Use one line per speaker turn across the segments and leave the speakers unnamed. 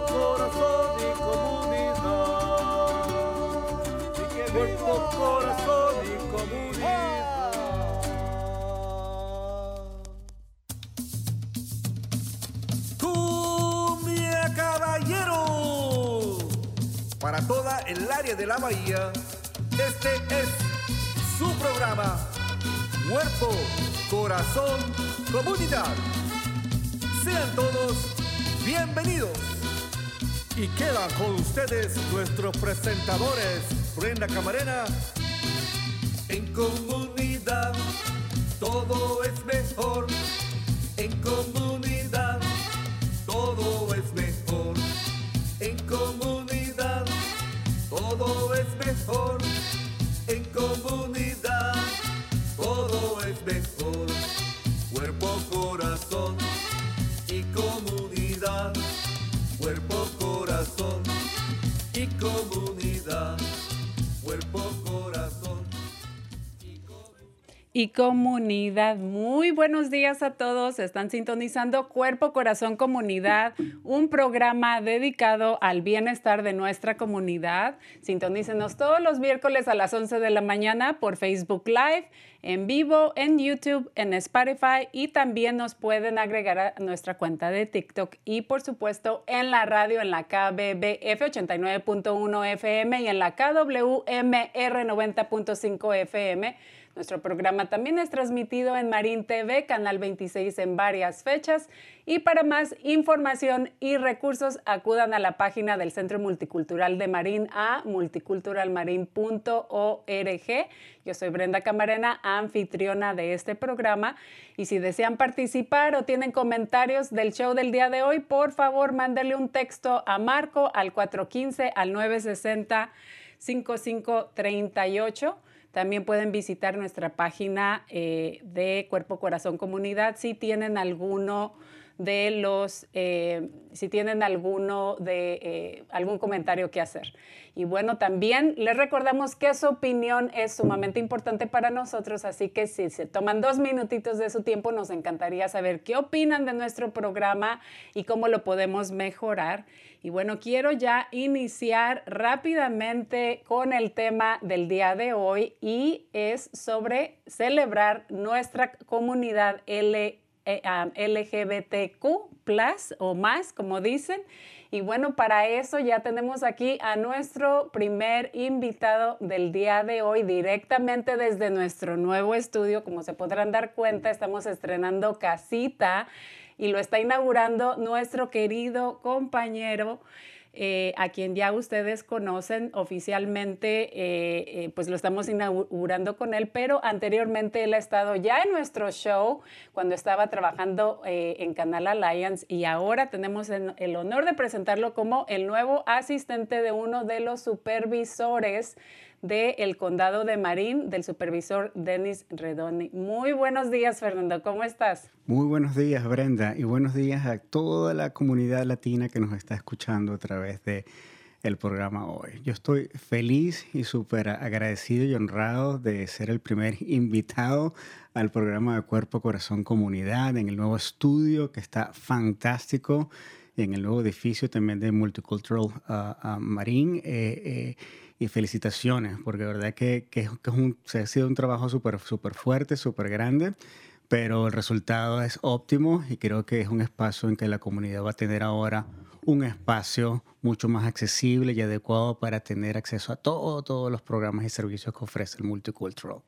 corazón y comunidad. Cuerpo, corazón y comunidad.
Cumbia Caballero. Para toda el área de la bahía, este es su programa. Cuerpo, corazón, comunidad. Sean todos bienvenidos. Y quedan con ustedes nuestros presentadores, Brenda Camarena. En comunidad y comunidad.
Muy buenos días a todos. Están sintonizando Cuerpo, Corazón, Comunidad, un programa dedicado al bienestar de nuestra comunidad. Sintonícenos todos los miércoles a las 11 de la mañana por Facebook Live, en vivo, en YouTube, en Spotify y también nos pueden agregar a nuestra cuenta de TikTok y por supuesto en la radio en la KBBF 89.1 FM y en la KWMR 90.5 FM. Nuestro programa también es transmitido en Marín TV, Canal 26 en varias fechas. Y para más información y recursos, acudan a la página del Centro Multicultural de Marín a multiculturalmarin.org. Yo soy Brenda Camarena, anfitriona de este programa. Y si desean participar o tienen comentarios del show del día de hoy, por favor, mándenle un texto a Marco al 415 al 960 5538. También pueden visitar nuestra página eh, de Cuerpo Corazón Comunidad si tienen alguno de los, eh, si tienen alguno de eh, algún comentario que hacer. Y bueno, también les recordamos que su opinión es sumamente importante para nosotros, así que si se toman dos minutitos de su tiempo, nos encantaría saber qué opinan de nuestro programa y cómo lo podemos mejorar. Y bueno, quiero ya iniciar rápidamente con el tema del día de hoy y es sobre celebrar nuestra comunidad L, eh, LGBTQ o más, como dicen. Y bueno, para eso ya tenemos aquí a nuestro primer invitado del día de hoy, directamente desde nuestro nuevo estudio. Como se podrán dar cuenta, estamos estrenando casita y lo está inaugurando nuestro querido compañero. Eh, a quien ya ustedes conocen oficialmente, eh, eh, pues lo estamos inaugurando con él, pero anteriormente él ha estado ya en nuestro show cuando estaba trabajando en Canal Alliance y ahora tenemos el, honor de presentarlo como el nuevo asistente de uno de los supervisores del condado de Marín, del supervisor Denis Redoni. Muy buenos días, Fernando, ¿cómo estás?
Muy buenos días, Brenda, y buenos días a toda la comunidad latina que nos está escuchando a través de el programa hoy. Yo estoy feliz y súper agradecido y honrado de ser el primer invitado al programa de Cuerpo, Corazón, Comunidad en el nuevo estudio que está fantástico en el nuevo edificio también de Multicultural uh, uh, Marín. Eh, eh, y felicitaciones, porque de verdad que, que, que es un, se ha sido un trabajo súper super fuerte, súper grande, pero el resultado es óptimo y creo que es un espacio en que la comunidad va a tener ahora un espacio mucho más accesible y adecuado para tener acceso a todo, todos los programas y servicios que ofrece el Multicultural.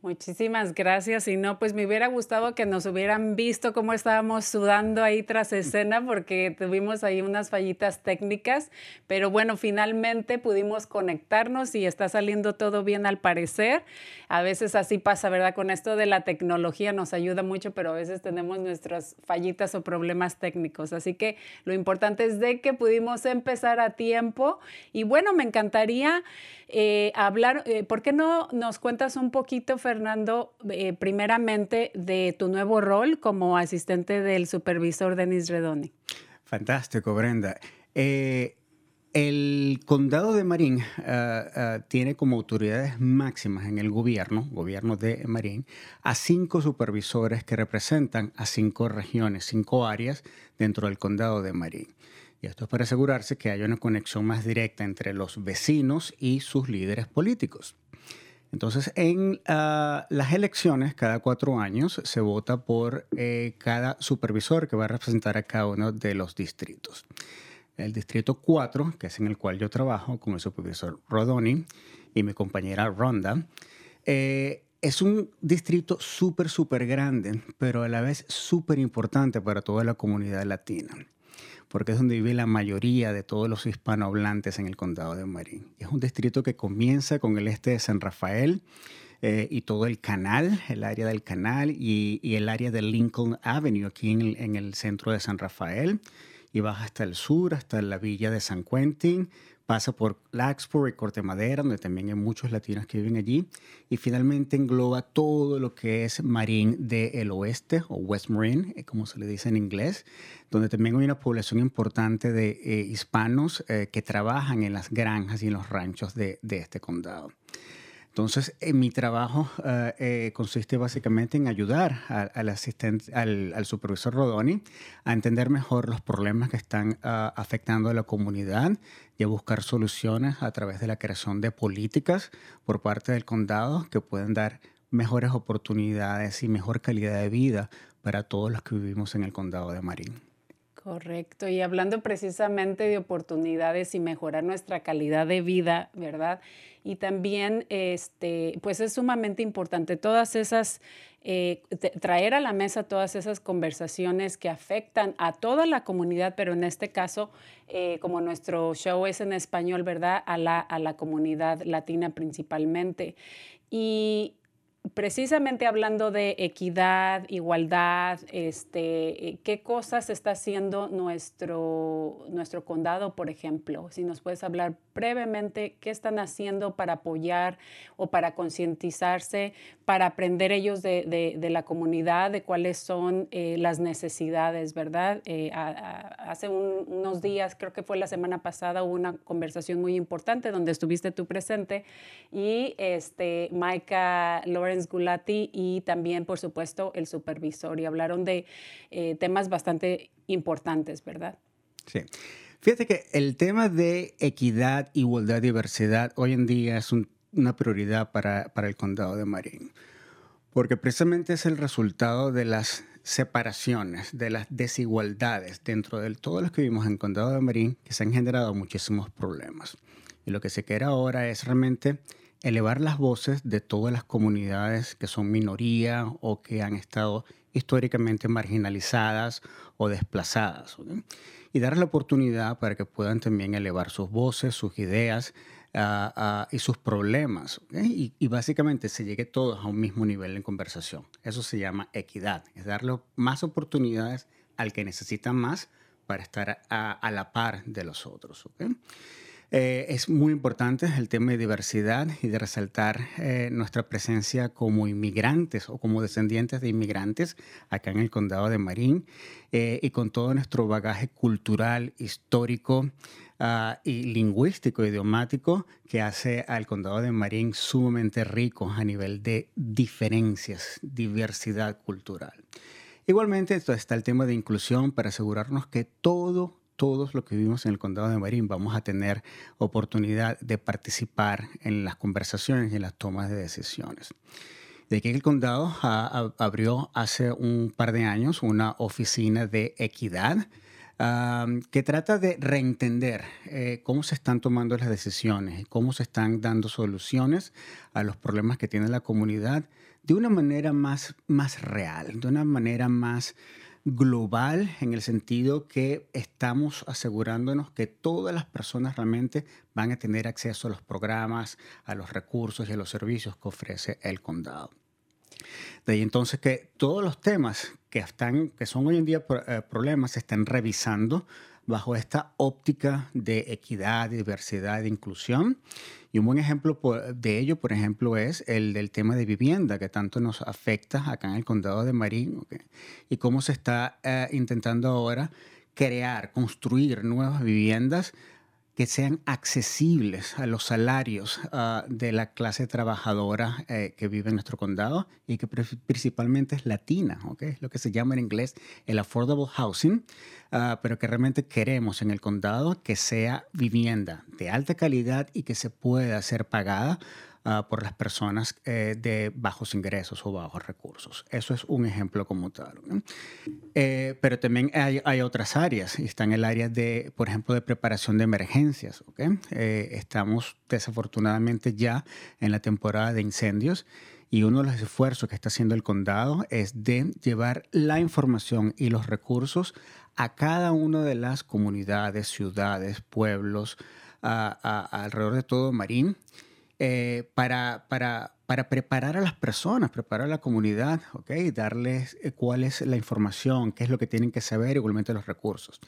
Muchísimas gracias. Y no, pues me hubiera gustado que nos hubieran visto cómo estábamos sudando ahí tras escena porque tuvimos ahí unas fallitas técnicas, pero bueno, finalmente pudimos conectarnos y está saliendo todo bien al parecer. A veces así pasa, ¿verdad? Con esto de la tecnología nos ayuda mucho, pero a veces tenemos nuestras fallitas o problemas técnicos. Así que lo importante es de que pudimos empezar a tiempo. Y bueno, me encantaría eh, hablar, eh, ¿por qué no nos cuentas un poquito, Fernando, eh, primeramente de tu nuevo rol como asistente del supervisor Denis Redoni.
Fantástico, Brenda. Eh, el condado de Marín ah, ah, tiene como autoridades máximas en el gobierno, gobierno de Marín, a cinco supervisores que representan a cinco regiones, cinco áreas dentro del condado de Marín. Y esto es para asegurarse que haya una conexión más directa entre los vecinos y sus líderes políticos. Entonces, en ah, las elecciones, cada cuatro años, se vota por eh, cada supervisor que va a representar a cada uno de los distritos. El distrito 4, que es en el cual yo trabajo con el supervisor Rodoni y mi compañera Ronda, eh, es un distrito súper, súper grande, pero a la vez súper importante para toda la comunidad latina porque es donde vive la mayoría de todos los hispanohablantes en el condado de Marín. Es un distrito que comienza con el este de San Rafael eh, y todo el canal, el área del canal y, el área de Lincoln Avenue aquí en el, en el centro de San Rafael y baja hasta el sur, hasta la villa de San Quentin, pasa por Laxport y Corte Madera, donde también hay muchos latinos que viven allí, y finalmente engloba todo lo que es Marín del Oeste, o West Marine, eh, como se le dice en inglés, donde también hay una población importante de eh, hispanos eh, que trabajan en las granjas y en los ranchos de, este condado. Entonces, en mi trabajo consiste básicamente en ayudar al, asistente, al, supervisor Rodoni a entender mejor los problemas que están ah, afectando a la comunidad y a buscar soluciones a través de la creación de políticas por parte del condado que pueden dar mejores oportunidades y mejor calidad de vida para todos los que vivimos en el condado de Marín.
Correcto. Y hablando precisamente de oportunidades y mejorar nuestra calidad de vida, ¿verdad? Y también, este, pues es sumamente importante todas esas, eh, traer a la mesa todas esas conversaciones que afectan a toda la comunidad, pero en este caso, eh, como nuestro show es en español, ¿verdad? A la, a la comunidad latina principalmente. Y, precisamente hablando de equidad, igualdad, este, eh, ¿qué cosas está haciendo nuestro, nuestro condado, por ejemplo? Si nos puedes hablar brevemente, ¿qué están haciendo para apoyar o para concientizarse, para aprender ellos de, de, la comunidad, de cuáles son eh, las necesidades, ¿verdad? Eh, hace unos días, creo que fue la semana pasada, hubo una conversación muy importante donde estuviste tú presente y este, Maika Lawrence Gulati y también, por supuesto, el supervisor. Y hablaron de eh, temas bastante importantes, ¿verdad?
Sí. Fíjate que el tema de equidad, igualdad, diversidad hoy en día es una prioridad para, para el condado de Marín, porque precisamente es el resultado de las separaciones, de las desigualdades dentro de todos los que vivimos en el condado de Marín, que se han generado muchísimos problemas. Y lo que se quiere ahora es realmente elevar las voces de todas las comunidades que son minoría o que han estado históricamente marginalizadas o desplazadas. Y dar la oportunidad para que puedan también elevar sus voces, sus ideas ah, ah, y sus problemas. Y, básicamente se llegue todos a un mismo nivel en conversación. Eso se llama equidad, es darle más oportunidades al que necesita más para estar a, la par de los otros. Eh, es muy importante el tema de diversidad y de resaltar eh, nuestra presencia como inmigrantes o como descendientes de inmigrantes acá en el condado de Marín eh, y con todo nuestro bagaje cultural, histórico ah, y lingüístico, idiomático, que hace al condado de Marín sumamente rico a nivel de diferencias, diversidad cultural. Igualmente está el tema de inclusión para asegurarnos que todo todos los que vivimos en el condado de Marín vamos a tener oportunidad de participar en las conversaciones y en las tomas de decisiones. De que el condado abrió hace un par de años una oficina de equidad que trata de reentender eh, cómo se están tomando las decisiones, cómo se están dando soluciones a los problemas que tiene la comunidad de una manera más, más real, de una manera más global en el sentido que estamos asegurándonos que todas las personas realmente van a tener acceso a los programas, a los recursos y a los servicios que ofrece el condado. De ahí entonces que todos los temas que, están, que son hoy en día eh, problemas se están revisando bajo esta óptica de equidad, diversidad e inclusión. Y un buen ejemplo de ello, por ejemplo, es el del tema de vivienda, que tanto nos afecta acá en el condado de Marín, y cómo se está eh, intentando ahora crear, construir nuevas viviendas que sean accesibles a los salarios ah, de la clase trabajadora eh, que vive en nuestro condado y que principalmente es latina, ¿okay? lo que se llama en inglés el affordable housing, ah, pero que realmente queremos en el condado que sea vivienda de alta calidad y que se pueda ser pagada Ah, por las personas eh, de bajos ingresos o bajos recursos. Eso es un ejemplo como tal. Eh, pero también hay, hay, otras áreas. Está en el área de, por ejemplo, de preparación de emergencias. ¿okay? Eh, estamos desafortunadamente ya en la temporada de incendios. Y uno de los esfuerzos que está haciendo el condado es de llevar la información y los recursos a cada una de las comunidades, ciudades, pueblos, alrededor de todo Marín eh, para, para, para, preparar a las personas, preparar a la comunidad, ¿ok? Darles eh, cuál es la información, qué es lo que tienen que saber, igualmente los recursos.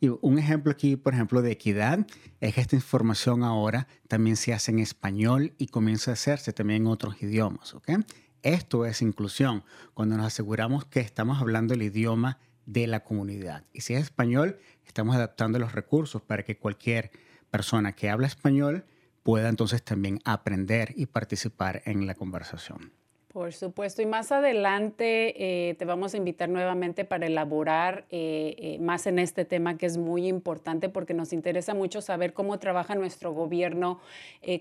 Y un ejemplo aquí, por ejemplo, de equidad, es que esta información ahora también se hace en español y comienza a hacerse también en otros idiomas, ¿ok? Esto es inclusión, cuando nos aseguramos que estamos hablando el idioma de la comunidad. Y si es español, estamos adaptando los recursos para que cualquier persona que habla español pueda entonces también aprender y participar en la conversación.
Por supuesto, y más adelante eh, te vamos a invitar nuevamente para elaborar eh, eh, más en este tema que es muy importante porque nos interesa mucho saber cómo trabaja nuestro gobierno,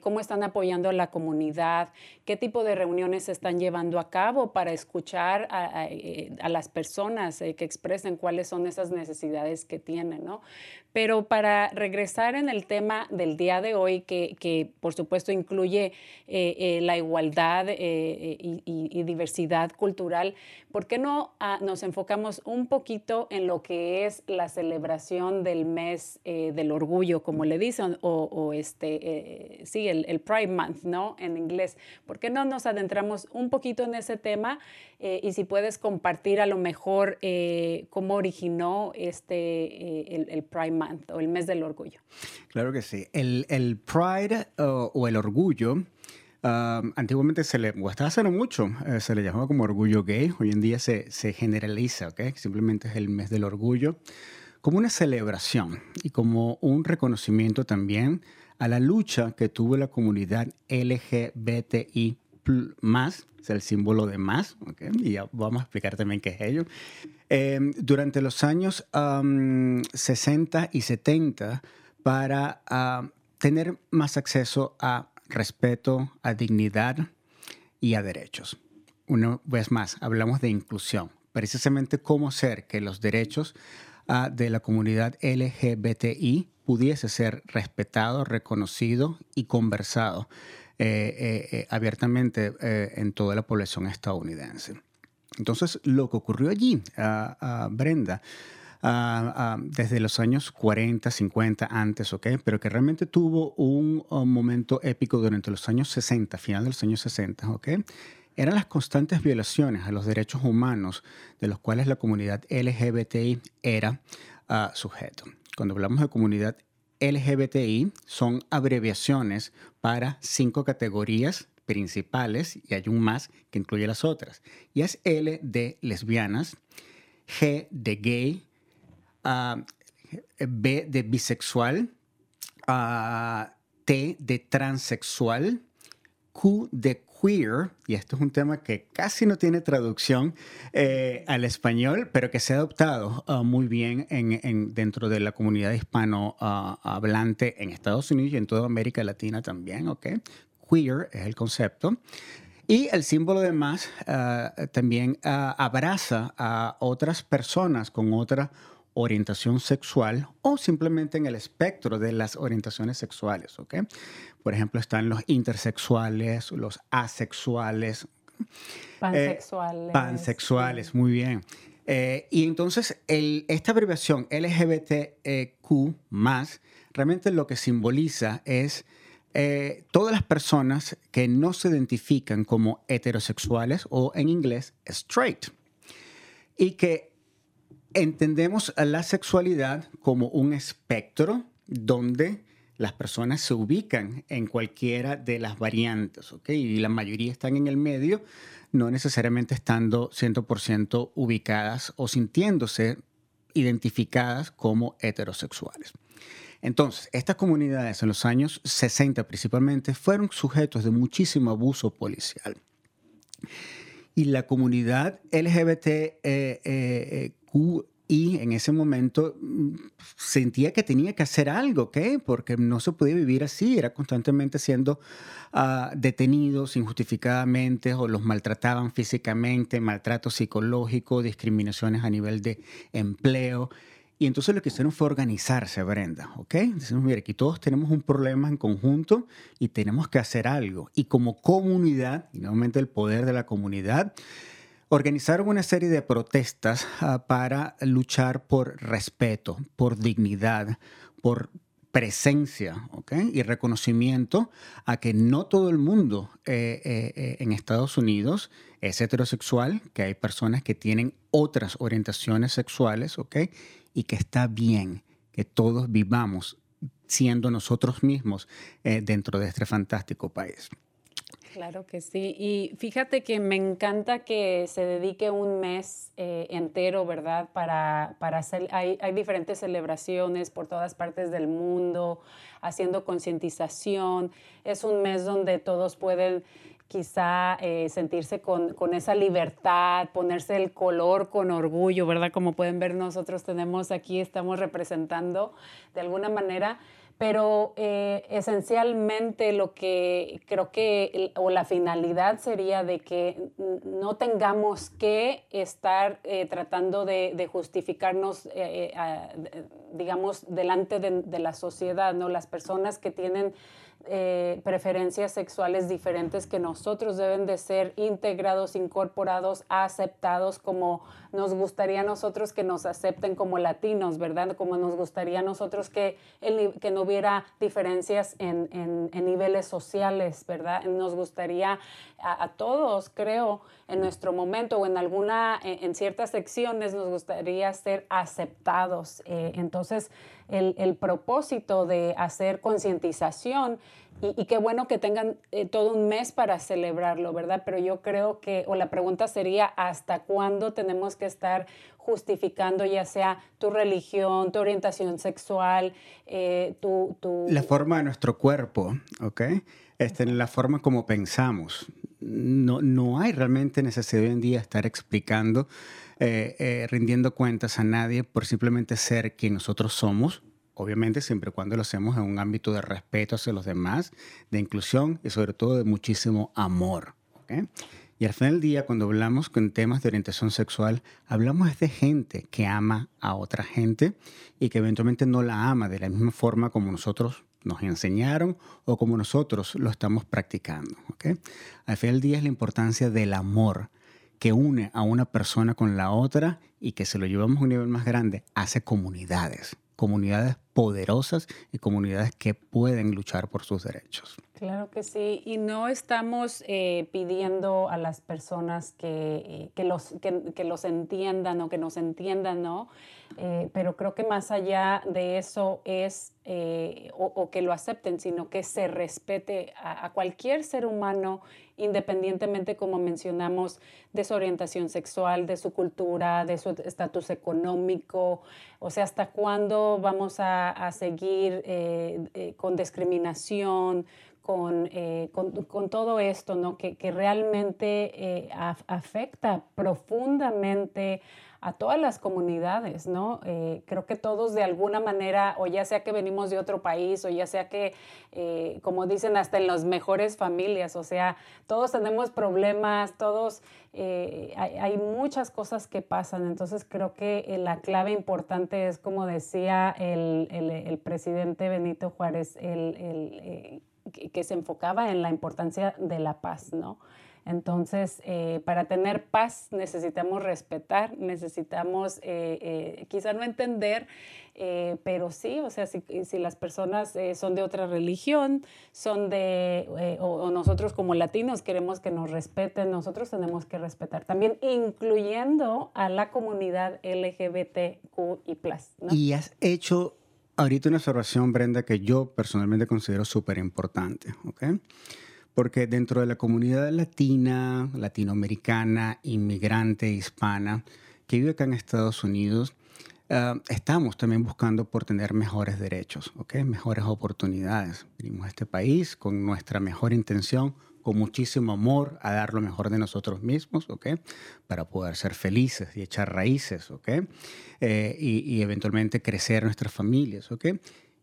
cómo están apoyando a la comunidad, qué tipo de reuniones se están llevando a cabo para escuchar a, las personas que expresen cuáles son esas necesidades que tienen, ¿no? Pero para regresar en el tema del día de hoy, que, que por supuesto incluye la igualdad y y, diversidad cultural, ¿por qué no ah, nos enfocamos un poquito en lo que es la celebración del mes eh, del orgullo, como le dicen, o, este, eh, sí, el, Pride Month, ¿no? En inglés. ¿Por qué no nos adentramos un poquito en ese tema? Eh, y si puedes compartir a lo mejor cómo originó este, el, Pride Month o el mes del orgullo.
Claro que sí. El, Pride o el orgullo antiguamente se le, o hasta hace mucho, eh, se le llamaba como orgullo gay. Hoy en día se, se generaliza, ¿ok? Simplemente es el mes del orgullo. Como una celebración y como un reconocimiento también a la lucha que tuvo la comunidad LGBTI más, es el símbolo de más, ¿okay? y ya vamos a explicar también qué es ello. Em, durante los años 60 y 70 para tener más acceso a respeto, a dignidad y a derechos. Una vez más, hablamos de inclusión, precisamente cómo hacer que los derechos ah, de la comunidad LGBTI pudiese ser respetado, reconocido y conversado eh, eh, eh, abiertamente en toda la población estadounidense. Entonces, lo que ocurrió allí, a ah, ah, Brenda, desde los años 40, 50 antes, ¿ok? Pero que realmente tuvo un, momento épico durante los años 60, final de los años 60, ¿ok? Eran las constantes violaciones a los derechos humanos de los cuales la comunidad LGBTI era ah, sujeto. Cuando hablamos de comunidad LGBTI, son abreviaciones para cinco categorías principales y hay un más que incluye las otras. Y es L de lesbianas, G de gay, B de bisexual, T de transexual, Q de queer, y esto es un tema que casi no tiene traducción eh, al español, pero que se ha adoptado ah, muy bien en, dentro de la comunidad hispanohablante en Estados Unidos y en toda América Latina también, ¿ok? Queer es el concepto. Y el símbolo de más ah, también ah, abraza a otras personas con otra orientación sexual o simplemente en el espectro de las orientaciones sexuales, ¿ok? Por ejemplo, están los intersexuales, los asexuales,
Pansexuales.
pansexuales, muy bien. y entonces esta abreviación LGBTQ realmente lo que simboliza es todas las personas que no se identifican como heterosexuales o en inglés straight. Y que entendemos a la sexualidad como un espectro donde las personas se ubican en cualquiera de las variantes, ¿ok? Y la mayoría están en el medio, no necesariamente estando 100% ubicadas o sintiéndose identificadas como heterosexuales. Entonces, estas comunidades en los años 60 principalmente fueron sujetos de muchísimo abuso policial. Y la comunidad LGBTQ eh, eh, y en ese momento mm, sentía que tenía que hacer algo, ¿ok? Porque no se podía vivir así, era constantemente siendo uh, detenidos injustificadamente o los maltrataban físicamente, maltrato psicológico, discriminaciones a nivel de empleo. Y entonces lo que hicieron fue organizarse, Brenda, ¿ok? Decimos, mire, aquí todos tenemos un problema en conjunto y tenemos que hacer algo. Y como comunidad, y nuevamente el poder de la comunidad, organizaron una serie de protestas ah, para luchar por respeto, por dignidad, por presencia y reconocimiento a que no todo el mundo eh, eh, eh, en Estados Unidos es heterosexual, que hay personas que tienen otras orientaciones sexuales ¿okay? y que está bien que todos vivamos siendo nosotros mismos dentro de este fantástico país.
Claro que sí. Y fíjate que me encanta que se dedique un mes eh, entero, ¿verdad? Para, para hacer, hay, hay, diferentes celebraciones por todas partes del mundo, haciendo concientización. Es un mes donde todos pueden quizá eh, sentirse con, con, esa libertad, ponerse el color con orgullo, ¿verdad? Como pueden ver, nosotros tenemos aquí, estamos representando de alguna manera pero eh, esencialmente lo que creo que, o la finalidad sería de que no tengamos que estar eh, tratando de, justificarnos, eh, digamos, delante de, de, la sociedad, ¿no? Las personas que tienen eh, preferencias sexuales diferentes que nosotros deben de ser integrados, incorporados, aceptados como nos gustaría a nosotros que nos acepten como latinos, ¿verdad? Como nos gustaría a nosotros que, que no hubiera diferencias en, en, niveles sociales, ¿verdad? Nos gustaría a, todos, creo, en nuestro momento o en alguna, en, ciertas secciones nos gustaría ser aceptados. Eh, entonces, el, el propósito de hacer concientización y, qué bueno que tengan eh, todo un mes para celebrarlo, ¿verdad? Pero yo creo que, o la pregunta sería, ¿hasta cuándo tenemos que estar justificando ya sea tu religión, tu orientación sexual, eh, tu,
La forma de nuestro cuerpo, ¿ok? Este, la forma como pensamos. No, no hay realmente necesidad hoy en día estar explicando, eh, rindiendo cuentas a nadie por simplemente ser quien nosotros somos obviamente siempre y cuando lo hacemos en un ámbito de respeto hacia los demás, de inclusión y sobre todo de muchísimo amor. Y al final del día, cuando hablamos con temas de orientación sexual, hablamos de gente que ama a otra gente y que eventualmente no la ama de la misma forma como nosotros nos enseñaron o como nosotros lo estamos practicando. Al final del día es la importancia del amor que une a una persona con la otra y que se lo llevamos a un nivel más grande, hace comunidades comunidades poderosas y comunidades que pueden luchar por sus derechos.
Claro que sí, y no estamos eh, pidiendo a las personas que, eh, que los, que, los entiendan o que nos entiendan, ¿no? Eh, pero creo que más allá de eso es, o, que lo acepten, sino que se respete a, cualquier ser humano, independientemente, como mencionamos, de su orientación sexual, de su cultura, de su estatus económico, o sea, hasta cuándo vamos a, a seguir con discriminación, eh, con, con, todo esto, ¿no? que, que realmente eh, afecta profundamente a todas las comunidades, ¿no? Eh, creo que todos de alguna manera, o ya sea que venimos de otro país, o ya sea que, como dicen, hasta en las mejores familias, o sea, todos tenemos problemas, todos, hay, hay, muchas cosas que pasan, entonces creo que la clave importante es, como decía el, el, presidente Benito Juárez, el que, se enfocaba en la importancia de la paz, ¿no? Entonces, eh, para tener paz necesitamos respetar, necesitamos eh, eh, quizá no entender, pero sí, o sea, si, las personas son de otra religión, son de, o, nosotros como latinos queremos que nos respeten, nosotros tenemos que respetar también, incluyendo a la comunidad LGBTQ
y Y has hecho ahorita una observación, Brenda, que yo personalmente considero súper importante, ¿ok? porque dentro de la comunidad latina, latinoamericana, inmigrante, hispana, que vive acá en Estados Unidos, ah, estamos también buscando por tener mejores derechos, ¿okay? mejores oportunidades. Venimos a este país con nuestra mejor intención, con muchísimo amor, a dar lo mejor de nosotros mismos, ¿okay? para poder ser felices y echar raíces ¿okay? Eh, y, y, eventualmente crecer nuestras familias. ¿okay?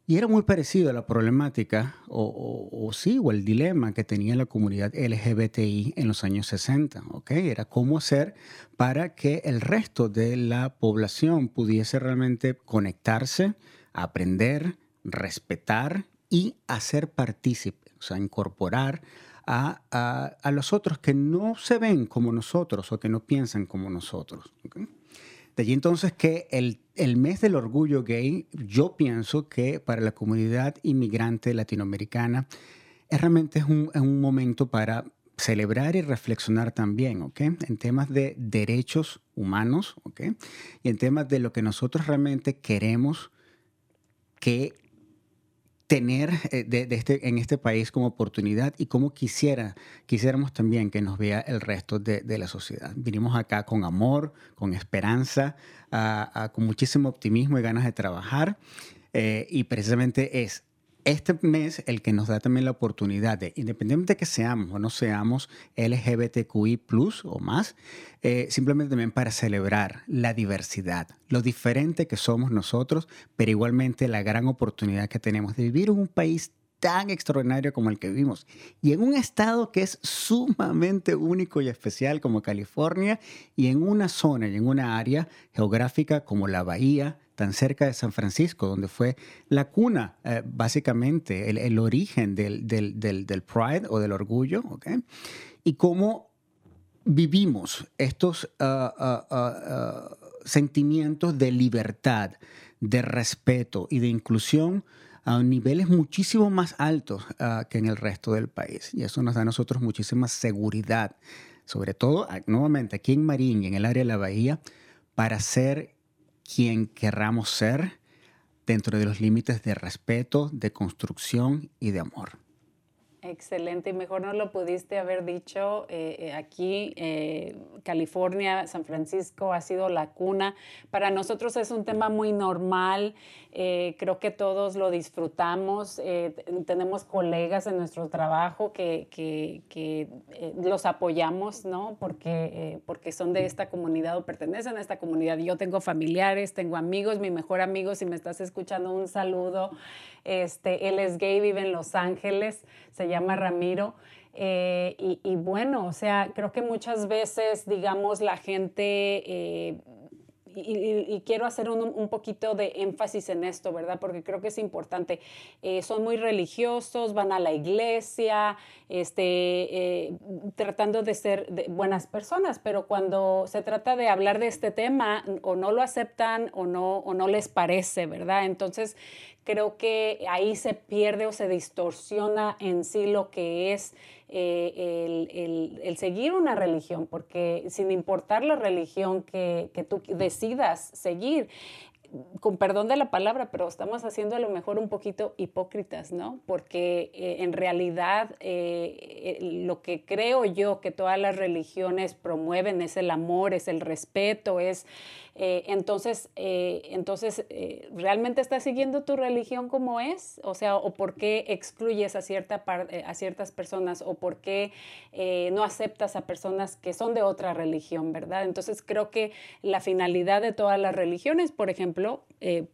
Y era muy parecido a la problemática, o, sí, o el dilema que tenía la comunidad LGBTI en los años 60. ¿ok? Era cómo hacer para que el resto de la población pudiese realmente conectarse, aprender, respetar y hacer partícipe, o sea, incorporar a, a, los otros que no se ven como nosotros o que no piensan como nosotros. De allí entonces que el, el, mes del orgullo gay, yo pienso que para la comunidad inmigrante latinoamericana es realmente un, un momento para celebrar y reflexionar también, ¿ok? En temas de derechos humanos, ¿ok? Y en temas de lo que nosotros realmente queremos que tener eh, de, este, en este país como oportunidad y como quisiera, quisiéramos también que nos vea el resto de, la sociedad. Vinimos acá con amor, con esperanza, con muchísimo optimismo y ganas de trabajar eh, y precisamente es este mes el que nos da también la oportunidad de, independientemente de que seamos o no seamos LGBTQI plus o más, eh, simplemente también para celebrar la diversidad, lo diferente que somos nosotros, pero igualmente la gran oportunidad que tenemos de vivir en un país tan extraordinario como el que vivimos y en un estado que es sumamente único y especial como California y en una zona y en una área geográfica como la Bahía, tan cerca de San Francisco, donde fue la cuna, eh, básicamente, el, origen del, Pride o del orgullo, Y cómo vivimos estos ah, ah, ah, sentimientos de libertad, de respeto y de inclusión a niveles muchísimo más altos que en el resto del país. Y eso nos da a nosotros muchísima seguridad, sobre todo, nuevamente, aquí en Marín y en el área de la bahía, para ser quien querramos ser dentro de los límites de respeto, de construcción y de amor.
Excelente, y mejor no lo pudiste haber dicho. Eh, eh, aquí, eh, California, San Francisco ha sido la cuna. Para nosotros es un tema muy normal. creo que todos lo disfrutamos. tenemos colegas en nuestro trabajo que, que, los apoyamos, ¿no? Porque, porque son de esta comunidad o pertenecen a esta comunidad. Yo tengo familiares, tengo amigos, mi mejor amigo, si me estás escuchando, un saludo. Este, él es gay, vive en Los Ángeles, se llama Ramiro. Eh, y, bueno, o sea, creo que muchas veces, digamos, la gente eh, y, quiero hacer un, poquito de énfasis en esto, ¿verdad? Porque creo que es importante. Eh, son muy religiosos, van a la iglesia, este, eh, tratando de ser buenas personas, pero cuando se trata de hablar de este tema, o no lo aceptan o no, o no les parece, ¿verdad? Entonces, creo que ahí se pierde o se distorsiona en sí lo que es eh, el, seguir una religión, porque sin importar la religión que, que tú decidas seguir, con perdón de la palabra, pero estamos haciendo a lo mejor un poquito hipócritas, ¿no? Porque eh, en realidad eh, lo que creo yo que todas las religiones promueven es el amor, es el respeto, es eh, entonces, eh, entonces eh, ¿realmente estás siguiendo tu religión como es? O sea, ¿o por qué excluyes a, cierta a ciertas personas? ¿O por qué no aceptas a personas que son de otra religión, verdad? Entonces, creo que la finalidad de todas las religiones, por ejemplo,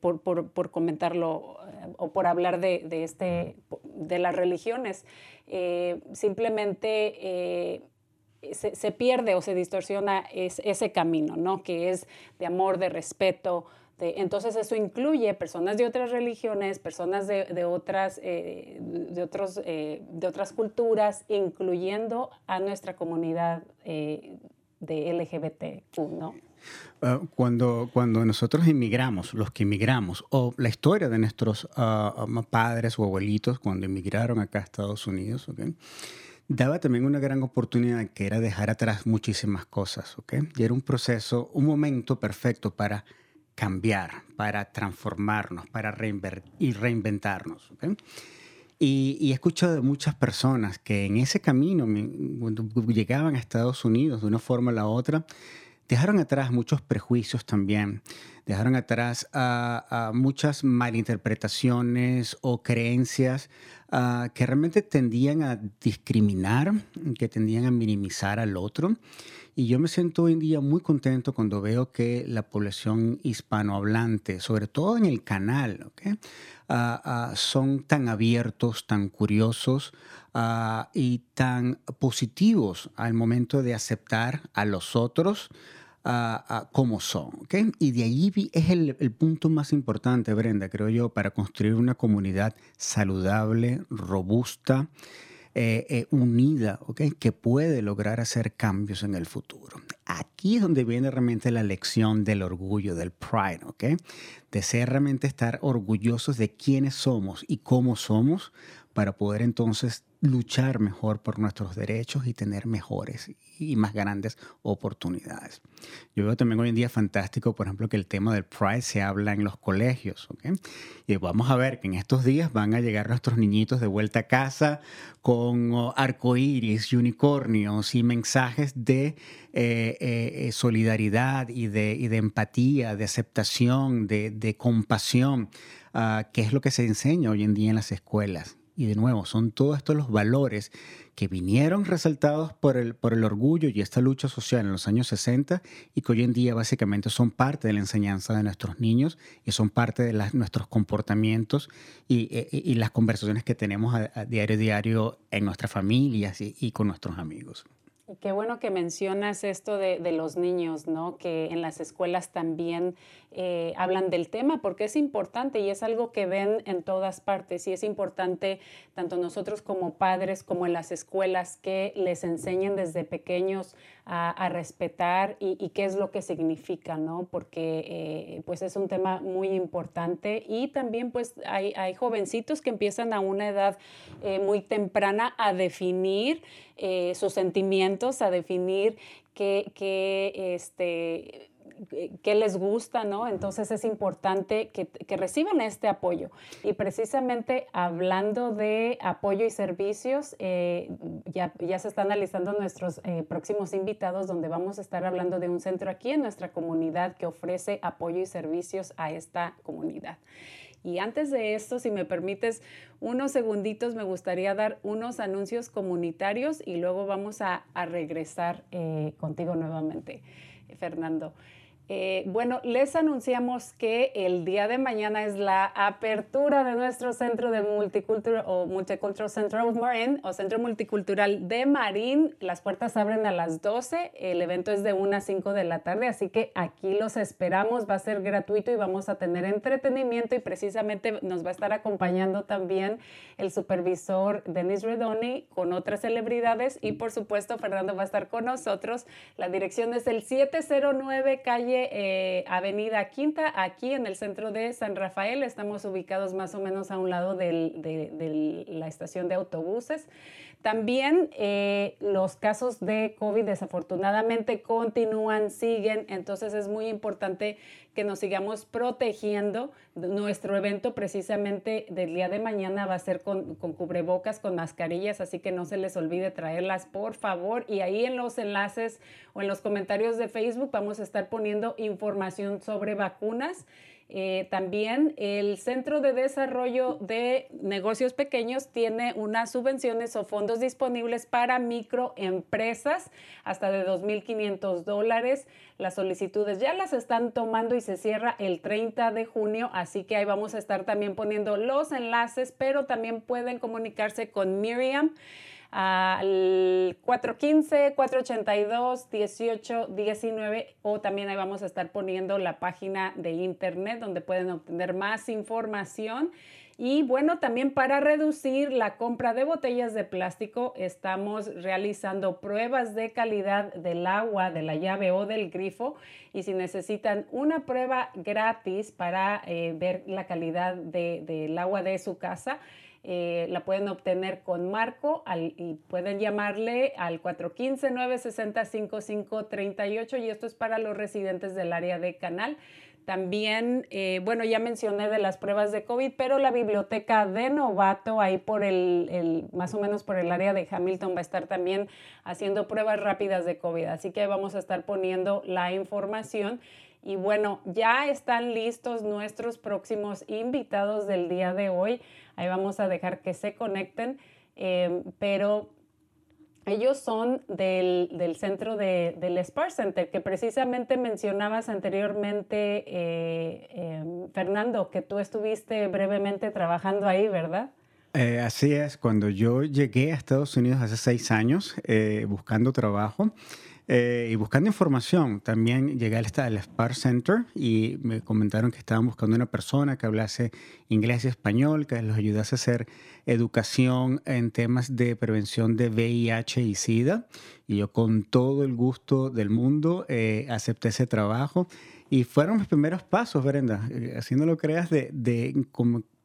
por, por, comentarlo o por hablar de, este, de las religiones, simplemente se, pierde o se distorsiona ese camino, ¿no? Que es de amor, de respeto, entonces eso incluye personas de otras religiones, personas de, otras, eh, de, otros, eh, de otras culturas, incluyendo a nuestra comunidad eh, de LGBTQ, ¿no?
Ah, cuando, cuando nosotros inmigramos, los que inmigramos, o la historia de nuestros ah, padres o abuelitos cuando inmigraron acá a Estados Unidos, ¿okay? daba también una gran oportunidad que era dejar atrás muchísimas cosas, ¿ok? Y era un proceso, un momento perfecto para cambiar, para transformarnos, para y reinventarnos, ¿ok? Y, y, he escuchado de muchas personas que en ese camino, cuando llegaban a Estados Unidos de una forma o la otra, dejaron atrás muchos prejuicios también, dejaron atrás muchas malinterpretaciones o creencias ah, que realmente tendían a discriminar, que tendían a minimizar al otro. Y yo me siento hoy en día muy contento cuando veo que la población hispanohablante, sobre todo en el canal, ah, ah, son tan abiertos, tan curiosos y tan positivos al momento de aceptar a los otros como son. ¿okay? Y de ahí es el, el, punto más importante, Brenda, creo yo, para construir una comunidad saludable, robusta, eh, eh, unida, ¿okay? que puede lograr hacer cambios en el futuro. Aquí es donde viene realmente la lección del orgullo, del pride, ¿okay? de ser realmente estar orgullosos de quiénes somos y cómo somos para poder entonces luchar mejor por nuestros derechos y tener mejores y más grandes oportunidades. Yo veo también hoy en día fantástico, por ejemplo, que el tema del Pride se habla en los colegios. Y vamos a ver que en estos días van a llegar nuestros niñitos de vuelta a casa con oh, arcoíris y unicornios y mensajes de eh, eh, solidaridad y de, empatía, de aceptación, de, de compasión, uh, que es lo que se enseña hoy en día en las escuelas. Y de nuevo, son todos estos los valores que vinieron resaltados por el, por el orgullo y esta lucha social en los años 60 y que hoy en día básicamente son parte de la enseñanza de nuestros niños y son parte de nuestros comportamientos y, e, e, y, las conversaciones que tenemos a, diario a diario en nuestras familias y, y con nuestros amigos.
Qué bueno que mencionas esto de, de, los niños, ¿no? Que en las escuelas también eh, hablan del tema porque es importante y es algo que ven en todas partes y es importante tanto nosotros como padres como en las escuelas que les enseñen desde pequeños a, respetar y, qué es lo que significa, ¿no? Porque eh, pues es un tema muy importante y también pues hay, jovencitos que empiezan a una edad eh, muy temprana a definir sus sentimientos, a definir qué, qué este, qué les gusta, ¿no? Entonces es importante que, reciban este apoyo. Y precisamente hablando de apoyo y servicios, eh, ya, ya, se están analizando nuestros eh, próximos invitados donde vamos a estar hablando de un centro aquí en nuestra comunidad que ofrece apoyo y servicios a esta comunidad. Y antes de esto, si me permites unos segunditos, me gustaría dar unos anuncios comunitarios y luego vamos a, a regresar contigo nuevamente, Fernando. Eh, bueno, les anunciamos que el día de mañana es la apertura de nuestro centro de multicultural o Multicultural Center of Marin o Centro Multicultural de Marín. Las puertas abren a las 12, el evento es de 1 a 5 de la tarde, así que aquí los esperamos, va a ser gratuito y vamos a tener entretenimiento y precisamente nos va a estar acompañando también el supervisor Denis Redoni con otras celebridades y por supuesto Fernando va a estar con nosotros. La dirección es el 709 calle eh, Avenida Quinta, aquí en el centro de San Rafael. Estamos ubicados más o menos a un lado de, la estación de autobuses. También eh, los casos de COVID desafortunadamente continúan, siguen, entonces es muy importante que nos sigamos protegiendo. Nuestro evento precisamente del día de mañana va a ser con, cubrebocas, con mascarillas, así que no se les olvide traerlas, por favor. Y ahí en los enlaces o en los comentarios de Facebook vamos a estar poniendo información sobre vacunas. Eh, también el Centro de Desarrollo de Negocios Pequeños tiene unas subvenciones o fondos disponibles para microempresas hasta de 2.500 dólares. Las solicitudes ya las están tomando y se cierra el 30 de junio, así que ahí vamos a estar también poniendo los enlaces, pero también pueden comunicarse con Miriam al 415-482-1819 o también ahí vamos a estar poniendo la página de internet donde pueden obtener más información. Y bueno, también para reducir la compra de botellas de plástico, estamos realizando pruebas de calidad del agua, de la llave o del grifo. Y si necesitan una prueba gratis para eh, ver la calidad del agua de su casa, eh, la pueden obtener con Marco y pueden llamarle al 415-960-5538 y esto es para los residentes del área de Canal. También, eh, bueno, ya mencioné de las pruebas de COVID, pero la biblioteca de novato, ahí por el, más o menos por el área de Hamilton, va a estar también haciendo pruebas rápidas de COVID. Así que vamos a estar poniendo la información. Y bueno, ya están listos nuestros próximos invitados del día de hoy. Ahí vamos a dejar que se conecten. Eh, pero ellos son del, centro del Spar Center, que precisamente mencionabas anteriormente, eh, em, Fernando, que tú estuviste brevemente trabajando ahí, ¿verdad?
Eh, así es, cuando yo llegué a Estados Unidos hace seis años eh, buscando trabajo, eh, y buscando información, también llegué al, al Spar Center y me comentaron que estaban buscando una persona que hablase inglés y español, que los ayudase a hacer educación en temas de prevención de VIH y SIDA. Y yo con todo el gusto del mundo eh, acepté ese trabajo. Y fueron mis primeros pasos, Brenda, eh, haciendo lo creas, de, de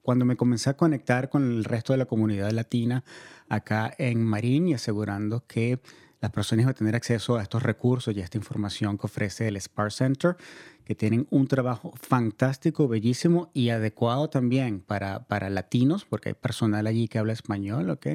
cuando me comencé a conectar con el resto de la comunidad latina acá en Marín y asegurando que las personas van a tener acceso a estos recursos y a esta información que ofrece el SPAR Center, que tienen un trabajo fantástico, bellísimo y adecuado también para, para latinos, porque hay personal allí que habla español, ¿ok?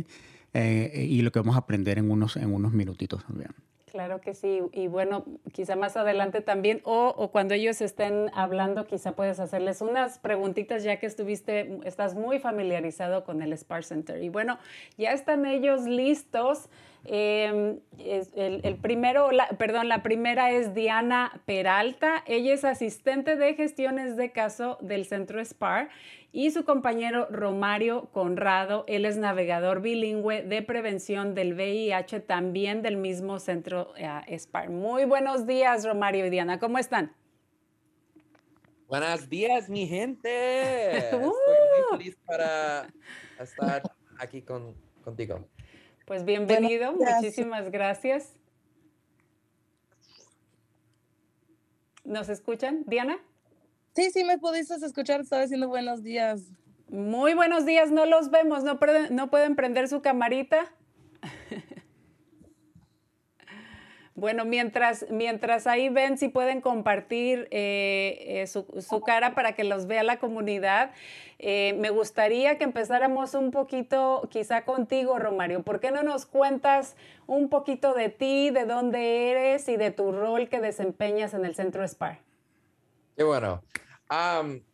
Eh, y lo que vamos a aprender en unos, en unos minutitos también.
Claro que sí. Y bueno, quizá más adelante también, o, o, cuando ellos estén hablando, quizá puedes hacerles unas preguntitas ya que estuviste, estás muy familiarizado con el SPAR Center. Y bueno, ya están ellos listos. Em, el, primero, perdón, la primera es Diana Peralta. Ella es asistente de gestiones de caso del Centro SPAR y su compañero Romario Conrado, él es navegador bilingüe de prevención del VIH, también del mismo Centro eh, SPAR. Muy buenos días, Romario y Diana, ¿cómo están?
Buenos días, mi gente. Estoy muy feliz para estar aquí con, contigo.
Pues bienvenido, muchísimas gracias. ¿Nos escuchan? Diana.
Sí, sí, me pudiste escuchar, estaba diciendo buenos días.
Muy buenos días, no los vemos, no, no pueden prender su camarita. Bueno, mientras, mientras ahí ven si pueden compartir eh, eh, su, cara para que los vea la comunidad, eh, me gustaría que empezáramos un poquito quizá contigo, Romario. ¿Por qué no nos cuentas un poquito de ti, de dónde eres y de tu rol que desempeñas en el Centro SPAR?
Qué bueno.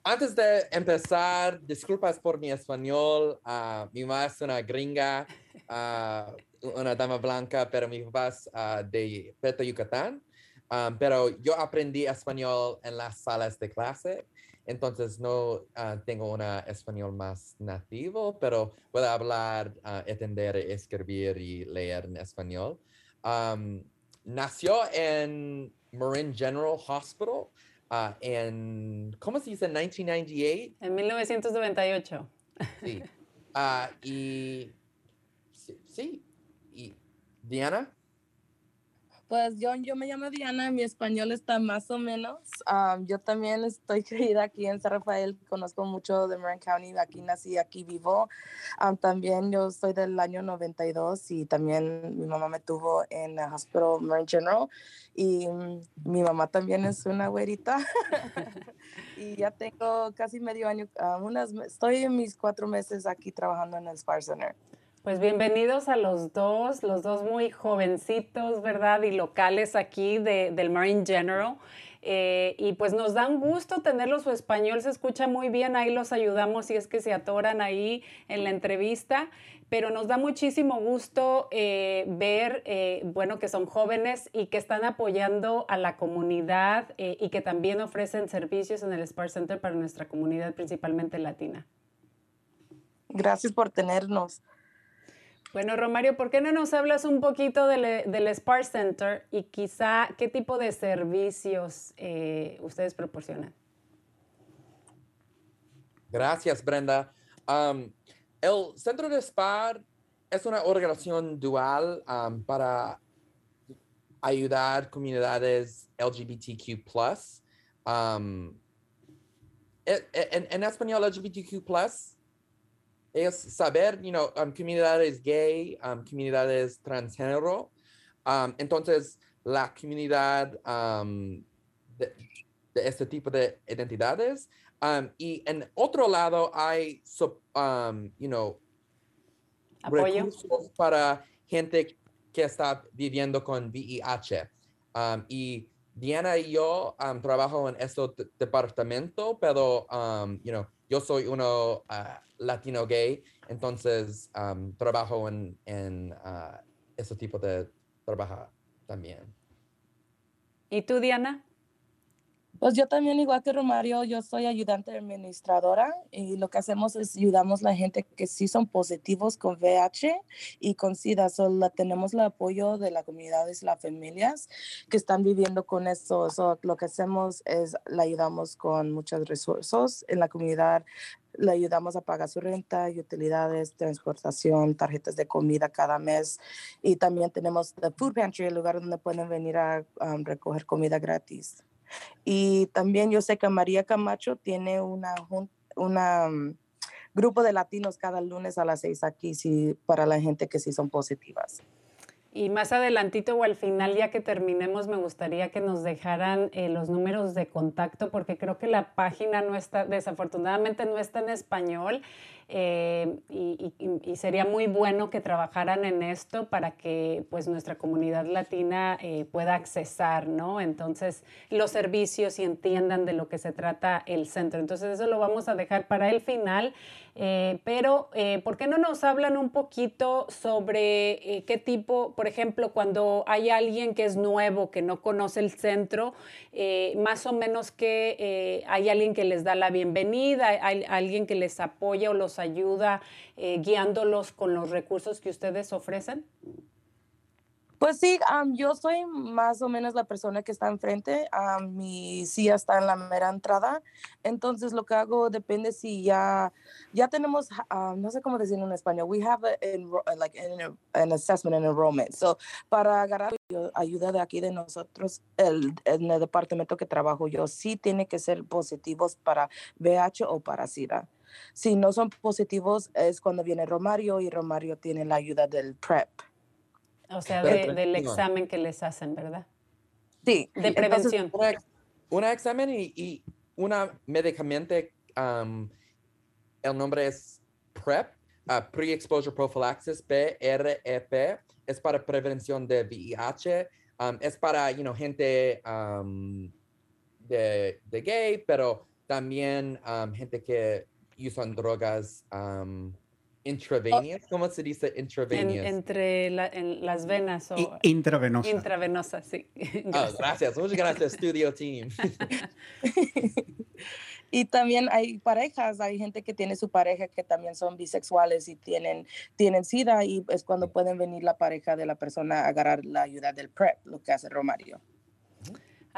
antes de empezar, disculpas por mi español. Uh, mi mamá es una gringa. Uh, una dama blanca, pero mi papá es uh, de Peto, Yucatán. Um, pero yo aprendí español en las salas de clase, entonces no uh, tengo un español más nativo, pero puedo hablar, uh, entender, escribir y leer en español. Um, nació en Marin General Hospital en, ¿cómo se dice? 1998.
En 1998.
Sí. y sí, Diana.
Pues yo, yo me llamo Diana, mi español está más o menos. yo también estoy creída aquí en San Rafael, conozco mucho de Marin County, aquí nací, aquí vivo. también yo soy del año 92 y también mi mamá me tuvo en el Hospital Marin General y mm, mi mamá también es una güerita. y ya tengo casi medio año, estoy en mis cuatro meses aquí trabajando en el Spar Center.
Pues bienvenidos a los dos, los dos muy jovencitos, ¿verdad? Y locales aquí de, del Marine General. Eh, y pues nos da un gusto tenerlos, su español se escucha muy bien, ahí los ayudamos si es que se atoran ahí en la entrevista, pero nos da muchísimo gusto eh, ver, eh, bueno, que son jóvenes y que están apoyando a la comunidad y que también ofrecen servicios en el Spark Center para nuestra comunidad, principalmente latina.
Gracias por tenernos.
Bueno, Romario, ¿por qué no nos hablas un poquito del, del Spark Center y quizá qué tipo de servicios eh, ustedes proporcionan?
Gracias, Brenda. El Centro de SPAR es una organización dual para ayudar comunidades LGBTQ+. Um, en, en, español, LGBTQ+, es saber, you know, um, comunidades gay, um, comunidades transgénero. Um, entonces, la comunidad de, de, este tipo de identidades. y en otro lado hay, you know, recursos para gente que está viviendo con VIH. y Diana y yo trabajo en este departamento, pero, you know, yo soy uno uh, latino gay, entonces um, trabajo en, en uh, ese tipo de trabajo también.
¿Y tú, Diana?
Pues yo también, igual que Romario, yo soy ayudante administradora y lo que hacemos es ayudamos a la gente que sí son positivos con VH y con SIDA. Solo tenemos el apoyo de la comunidad y las familias que están viviendo con eso. lo que hacemos es le ayudamos con muchos recursos en la comunidad. Le ayudamos a pagar su renta utilidades, transportación, tarjetas de comida cada mes. Y también tenemos el Food Pantry, el lugar donde pueden venir a um, recoger comida gratis. Y también yo sé que María Camacho tiene una, una um, grupo de latinos cada lunes a las seis aquí sí, para la gente que sí son positivas.
Y más adelantito o al final, ya que terminemos, me gustaría que nos dejaran eh, los números de contacto, porque creo que la página no está, desafortunadamente no está en español. Eh, y, sería muy bueno que trabajaran en esto para que pues nuestra comunidad latina eh, pueda accesar, ¿no? Entonces, los servicios y entiendan de lo que se trata el centro. Entonces, eso lo vamos a dejar para el final. Eh, pero, ¿por qué no nos hablan un poquito sobre qué tipo, por ejemplo, cuando hay alguien que es nuevo, que no conoce el centro, más o menos que hay alguien que les da la bienvenida, hay alguien que les apoya o los ayuda eh, guiándolos con los recursos que ustedes ofrecen?
Pues sí, yo soy más o menos la persona que está enfrente. mi silla está en la mera entrada. Entonces lo que hago depende si ya, ya tenemos, no sé cómo decirlo en español, we have a, like an, assessment and enrollment. So para agarrar ayuda de aquí de nosotros, el, en el departamento que trabajo yo, sí tiene que ser positivos para VH o para SIDA. Si no son positivos es cuando viene Romario y Romario tiene la ayuda del PrEP.
O sea, del examen que les hacen, ¿verdad?
Sí.
De prevención.
un examen y, y una medicamento, el nombre es PrEP, uh, Pre-Exposure Prophylaxis, PREP, es para prevención de VIH, es para, you know, gente de, de, gay, pero también gente que usan drogas intravenousas. Oh. ¿Cómo se dice intravenosa?
entre en las venas o
intravenosa.
Intravenosa, sí.
Ah, gracias. Muchas gracias, Studio Team.
y también hay parejas, hay gente que tiene su pareja que también son bisexuales y tienen, tienen SIDA y es cuando pueden venir la pareja de la persona a agarrar la ayuda del PrEP, lo que hace Romario.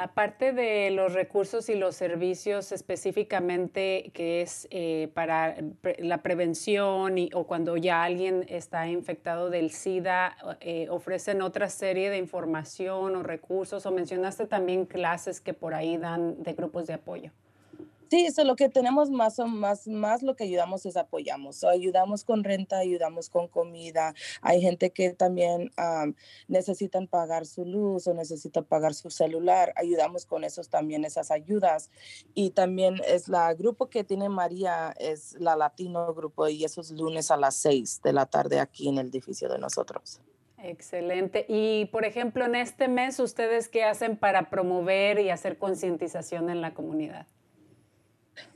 Aparte de los recursos y los servicios específicamente que es eh, para la prevención y, o cuando ya alguien está infectado del SIDA, eh, ofrecen otra serie de información o recursos o mencionaste también clases que por ahí dan de grupos de apoyo.
Sí, eso lo que tenemos más o más, más lo que ayudamos es apoyamos. ayudamos con renta, ayudamos con comida. Hay gente que también necesitan pagar su luz o necesitan pagar su celular. Ayudamos con esos también, esas ayudas. Y también es la grupo que tiene María, es la Latino Grupo y esos lunes a las seis de la tarde aquí en el edificio de nosotros.
Excelente. Y por ejemplo, en este mes, ¿ustedes qué hacen para promover y hacer concientización en la comunidad?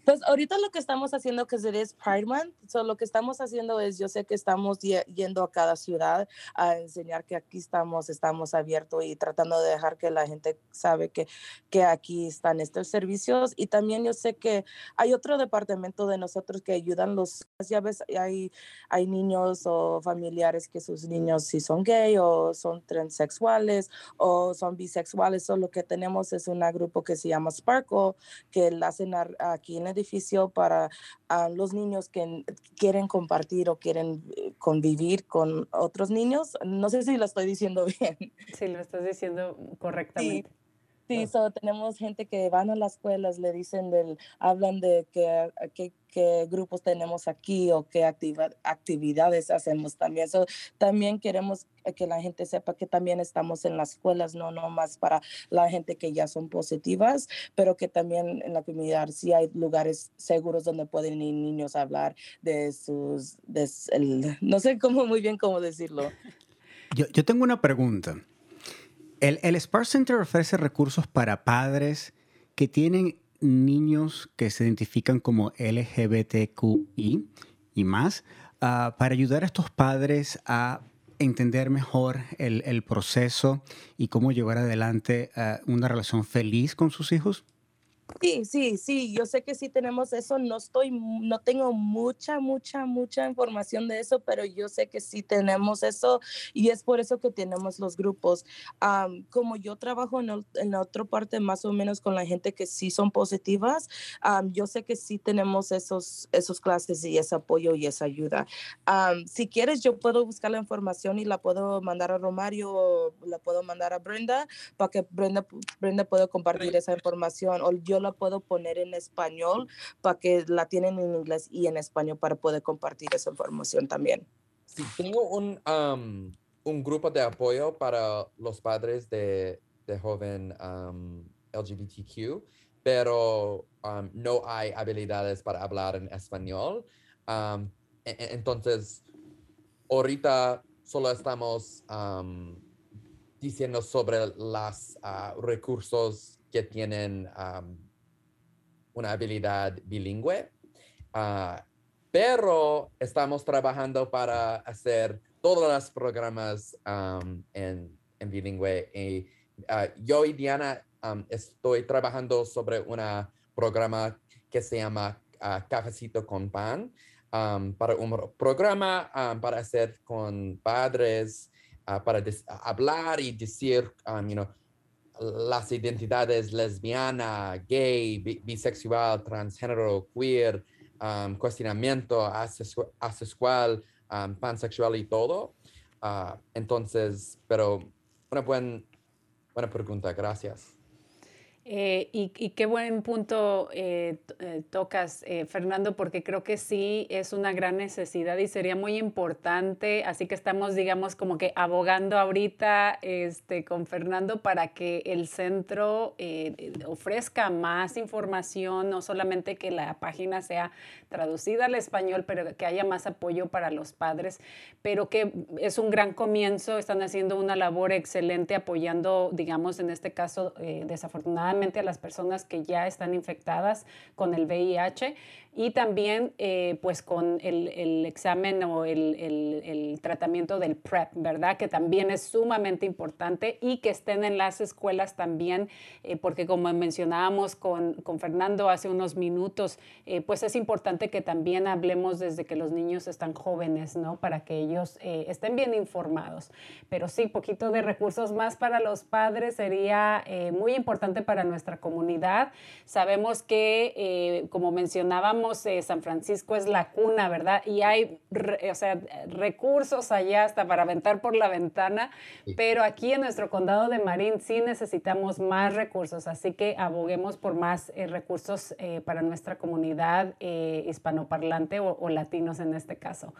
Pues ahorita lo que estamos haciendo, que es Pride Month, so lo que estamos haciendo es, yo sé que estamos yendo a cada ciudad a enseñar que aquí estamos, estamos abiertos y tratando de dejar que la gente sabe que, que aquí están estos servicios. Y también yo sé que hay otro departamento de nosotros que ayudan los, ya ves, hay, hay niños o familiares que sus niños si son gay o son transexuales o son bisexuales. So lo que tenemos es un grupo que se llama Sparkle, que la hacen aquí en edificio para ah, los niños que quieren compartir o quieren eh, convivir con otros niños. No sé si lo estoy diciendo bien.
Sí, lo estás diciendo correctamente.
Sí, tenemos gente que van a las escuelas, le dicen, del, hablan de qué, qué, grupos tenemos aquí o qué actividades hacemos también. So, también queremos que la gente sepa que también estamos en las escuelas, no nomás para la gente que ya son positivas, pero que también en la comunidad sí hay lugares seguros donde pueden ir niños a hablar de sus, de no sé cómo muy bien cómo decirlo.
Yo, yo tengo una pregunta. El, el Spark Center ofrece recursos para padres que tienen niños que se identifican como LGBTQI y más, uh, para ayudar a estos padres a entender mejor el, el proceso y cómo llevar adelante uh, una relación feliz con sus hijos?
Sí, sí, sí, yo sé que sí tenemos eso, no estoy, no tengo mucha, mucha, mucha información de eso, pero yo sé que sí tenemos eso y es por eso que tenemos los grupos. como yo trabajo en, la otra parte más o menos con la gente que sí son positivas, yo sé que sí tenemos esos, esos clases y ese apoyo y esa ayuda. si quieres, yo puedo buscar la información y la puedo mandar a Romario o la puedo mandar a Brenda para que Brenda, Brenda pueda compartir esa información o yo la puedo poner en español para que la tienen en inglés y en español para poder compartir esa información también.
Sí, tengo un, un grupo de apoyo para los padres de, de joven LGBTQ, pero no hay habilidades para hablar en español. E, e, entonces, ahorita solo estamos diciendo sobre los ah, recursos que tienen una habilidad bilingüe, ah, pero estamos trabajando para hacer todos los programas en, bilingüe. Y, ah, yo y Diana estoy trabajando sobre un programa que se llama uh, Cafecito con Pan, para un programa para hacer con padres, para hablar y decir, you know, las identidades lesbiana, gay, bisexual, transgénero, queer, cuestionamiento asexual, pansexual y todo. Uh, entonces, pero una buena pregunta, gracias.
Eh, y, qué buen punto eh, eh, tocas, Fernando, porque creo que sí es una gran necesidad y sería muy importante, así que estamos, digamos, como que abogando ahorita este, con Fernando para que el centro ofrezca más información, no solamente que la página sea traducida al español, pero que haya más apoyo para los padres, pero que es un gran comienzo, están haciendo una labor excelente apoyando, digamos, en este caso, desafortunadamente, a las personas que ya están infectadas con el VIH y también eh, pues con el, el, examen o el, el, tratamiento del PrEP, ¿verdad? Que también es sumamente importante y que estén en las escuelas también, eh, porque como mencionábamos con, con, Fernando hace unos minutos, eh, pues es importante que también hablemos desde que los niños están jóvenes, ¿no? Para que ellos estén bien informados. Pero sí, poquito de recursos más para los padres sería muy importante para nuestra comunidad. Sabemos que, como mencionábamos, eh, San Francisco es la cuna, ¿verdad? Y hay, o sea, recursos allá hasta para aventar por la ventana, pero aquí en nuestro condado de Marín sí necesitamos más recursos, así que aboguemos por más eh, recursos eh, para nuestra comunidad hispanoparlante o, o, latinos en este caso.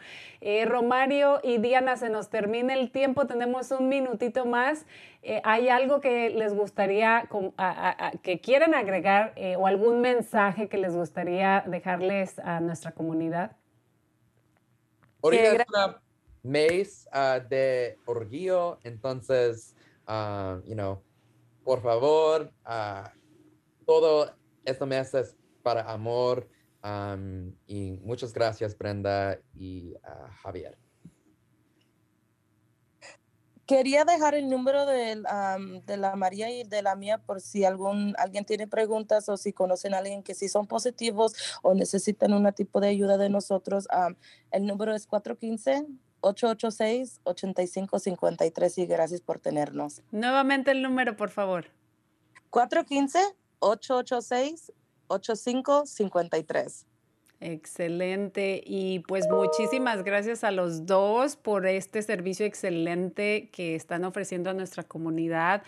Romario y Diana, se nos termina el tiempo, tenemos un minutito más. ¿Hay algo que les gustaría, que quieran agregar o algún mensaje que les gustaría dejar? a nuestra comunidad?
Ahorita es un mes ah, de orgullo, entonces, uh, you know, por favor, uh, todo este mes es para amor. y muchas gracias, Brenda y Javier.
Quería dejar el número de, de, la María y de la mía por si algún, alguien tiene preguntas o si conocen a alguien que sí son positivos o necesitan un tipo de ayuda de nosotros. el número es 415-886-8553 y gracias por tenernos.
Nuevamente el número, por favor.
415-886-8553.
Excelente. Y pues muchísimas gracias a los dos por este servicio excelente que están ofreciendo a nuestra comunidad.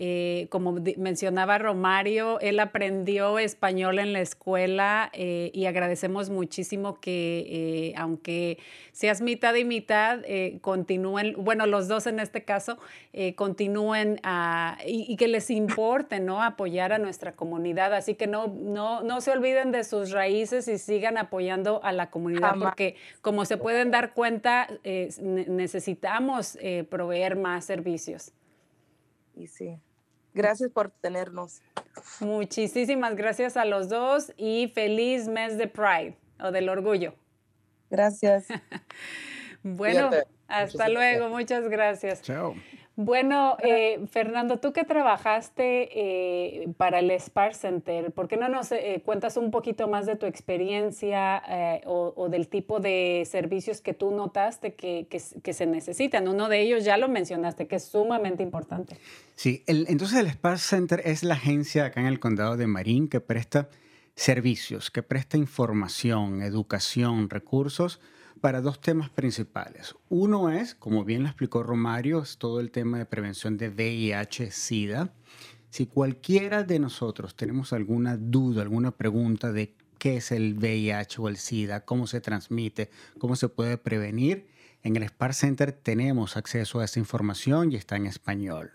Eh, como mencionaba Romario, él aprendió español en la escuela eh, y agradecemos muchísimo que eh, aunque seas mitad y mitad, continúen, bueno, los dos en este caso, continúen y, que les importe, ¿no? Apoyar a nuestra comunidad. Así que no, no, no se olviden de sus raíces y sigan apoyando a la comunidad porque como se pueden dar cuenta, necesitamos proveer más servicios.
Y sí. Gracias por tenernos.
Muchísimas gracias a los dos y feliz mes de Pride o del orgullo.
Gracias.
bueno, hasta luego. Muchas gracias.
Chao.
Bueno, eh, Fernando, tú que trabajaste eh, para el Spar Center, ¿por qué no nos eh, cuentas un poquito más de tu experiencia o, del tipo de servicios que tú notaste que, se necesitan? Uno de ellos ya lo mencionaste, que es sumamente importante.
Sí, entonces el Spar Center es la agencia acá en el condado de Marín que presta servicios, que presta información, educación, recursos para dos temas principales. Uno es, como bien lo explicó Romario, es todo el tema de prevención de VIH-Sida. Si cualquiera de nosotros tenemos alguna duda, alguna pregunta de qué es el VIH o el SIDA, cómo se transmite, cómo se puede prevenir, en el SPAR Center tenemos acceso a esa información y está en español.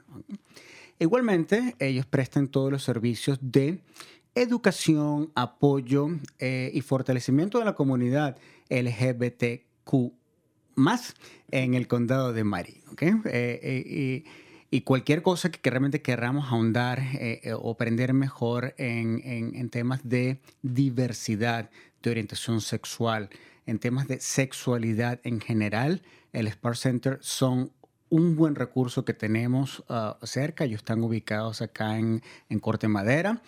Igualmente, ellos prestan todos los servicios de educación, apoyo eh, y fortalecimiento de la comunidad LGBTQ más en el condado de Marin. Eh, eh, y, cualquier cosa que, realmente queramos ahondar o aprender mejor en, temas de diversidad, de orientación sexual, en temas de sexualidad en general, el Spark Center son un buen recurso que tenemos ah, cerca. Ellos están ubicados acá en, en Corte Madera.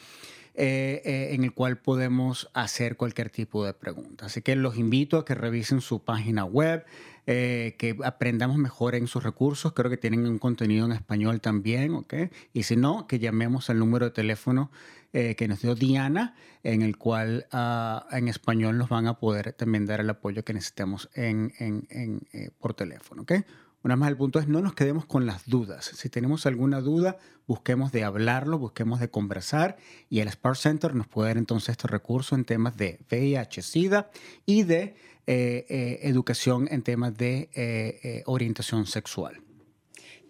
Eh, eh, en el cual podemos hacer cualquier tipo de pregunta. Así que los invito a que revisen su página web, eh, que aprendamos mejor en sus recursos. Creo que tienen un contenido en español también, ¿ok? Y si no, que llamemos al número de teléfono que nos dio Diana, en el cual ah, en español nos van a poder también dar el apoyo que en, por teléfono, ¿ok? Una más el punto es no nos quedemos con las dudas. Si tenemos alguna duda, busquemos de hablarlo, busquemos de conversar y el Spark Center nos puede dar entonces este recurso en temas de VIH, SIDA y de eh, eh, educación en temas de eh, orientación sexual.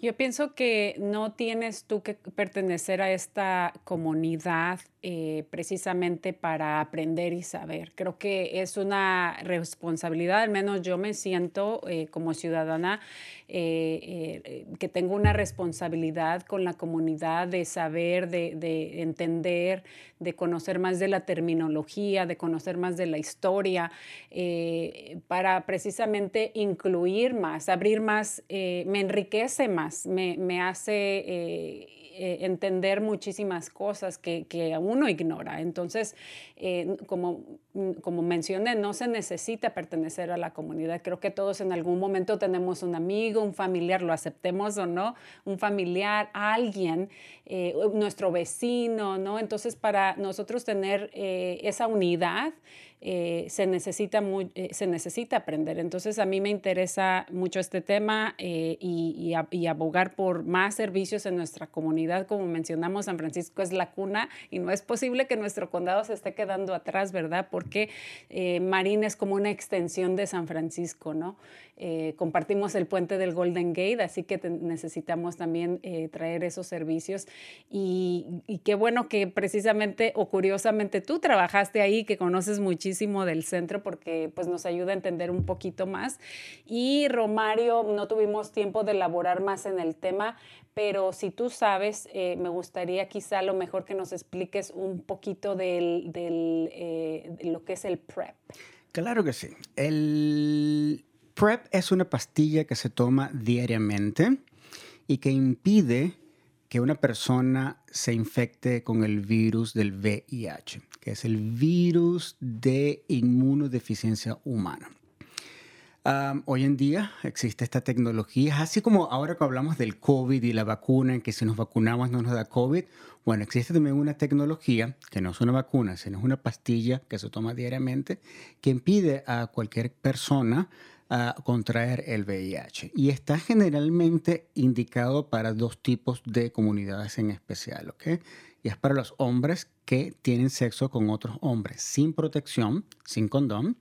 Yo pienso que no tienes tú que pertenecer a esta comunidad eh, precisamente para aprender y saber. Creo que es una responsabilidad, al menos yo me siento eh, como ciudadana eh, que tengo una responsabilidad con la comunidad de saber, de, de, entender, de conocer más de la terminología, de conocer más de la historia, para precisamente incluir más, abrir más, me enriquece más, me, me hace eh, entender muchísimas cosas que, que, uno ignora. Entonces, eh, como, como mencioné, no se necesita pertenecer a la comunidad. Creo que todos en algún momento tenemos un amigo, un familiar, lo aceptemos o no, un familiar, alguien, eh, nuestro vecino, ¿no? Entonces, para nosotros tener esa unidad, se, necesita se necesita aprender. Entonces a mí me interesa mucho este tema y, abogar por más servicios en nuestra comunidad. Como mencionamos, San Francisco es la cuna y no es posible que nuestro condado se esté quedando atrás, ¿verdad? Porque Marín es como una extensión de San Francisco, ¿no? compartimos el puente del Golden Gate, así que necesitamos también traer esos servicios. Y, y qué bueno que precisamente o curiosamente tú trabajaste ahí, que conoces muchísimo del centro porque pues nos ayuda a entender un poquito más. Y Romario, no tuvimos tiempo de elaborar más en el tema, pero si tú sabes, eh, me gustaría quizá lo mejor que nos expliques es un poquito del, eh, de lo que es el PrEP.
Claro que sí. El PrEP es una pastilla que se toma diariamente y que impide que una persona se infecte con el virus del VIH, que es el virus de inmunodeficiencia humana. Um, hoy en día existe esta tecnología, así como ahora que hablamos del COVID y la vacuna, en que si nos vacunamos no nos da COVID, bueno, existe también una tecnología que no es una vacuna, sino es una pastilla que se toma diariamente, que impide a cualquier persona a contraer el VIH. Y está generalmente indicado para dos tipos de comunidades en especial, ¿ok? Y es para los hombres que tienen sexo con otros hombres sin protección, sin condón,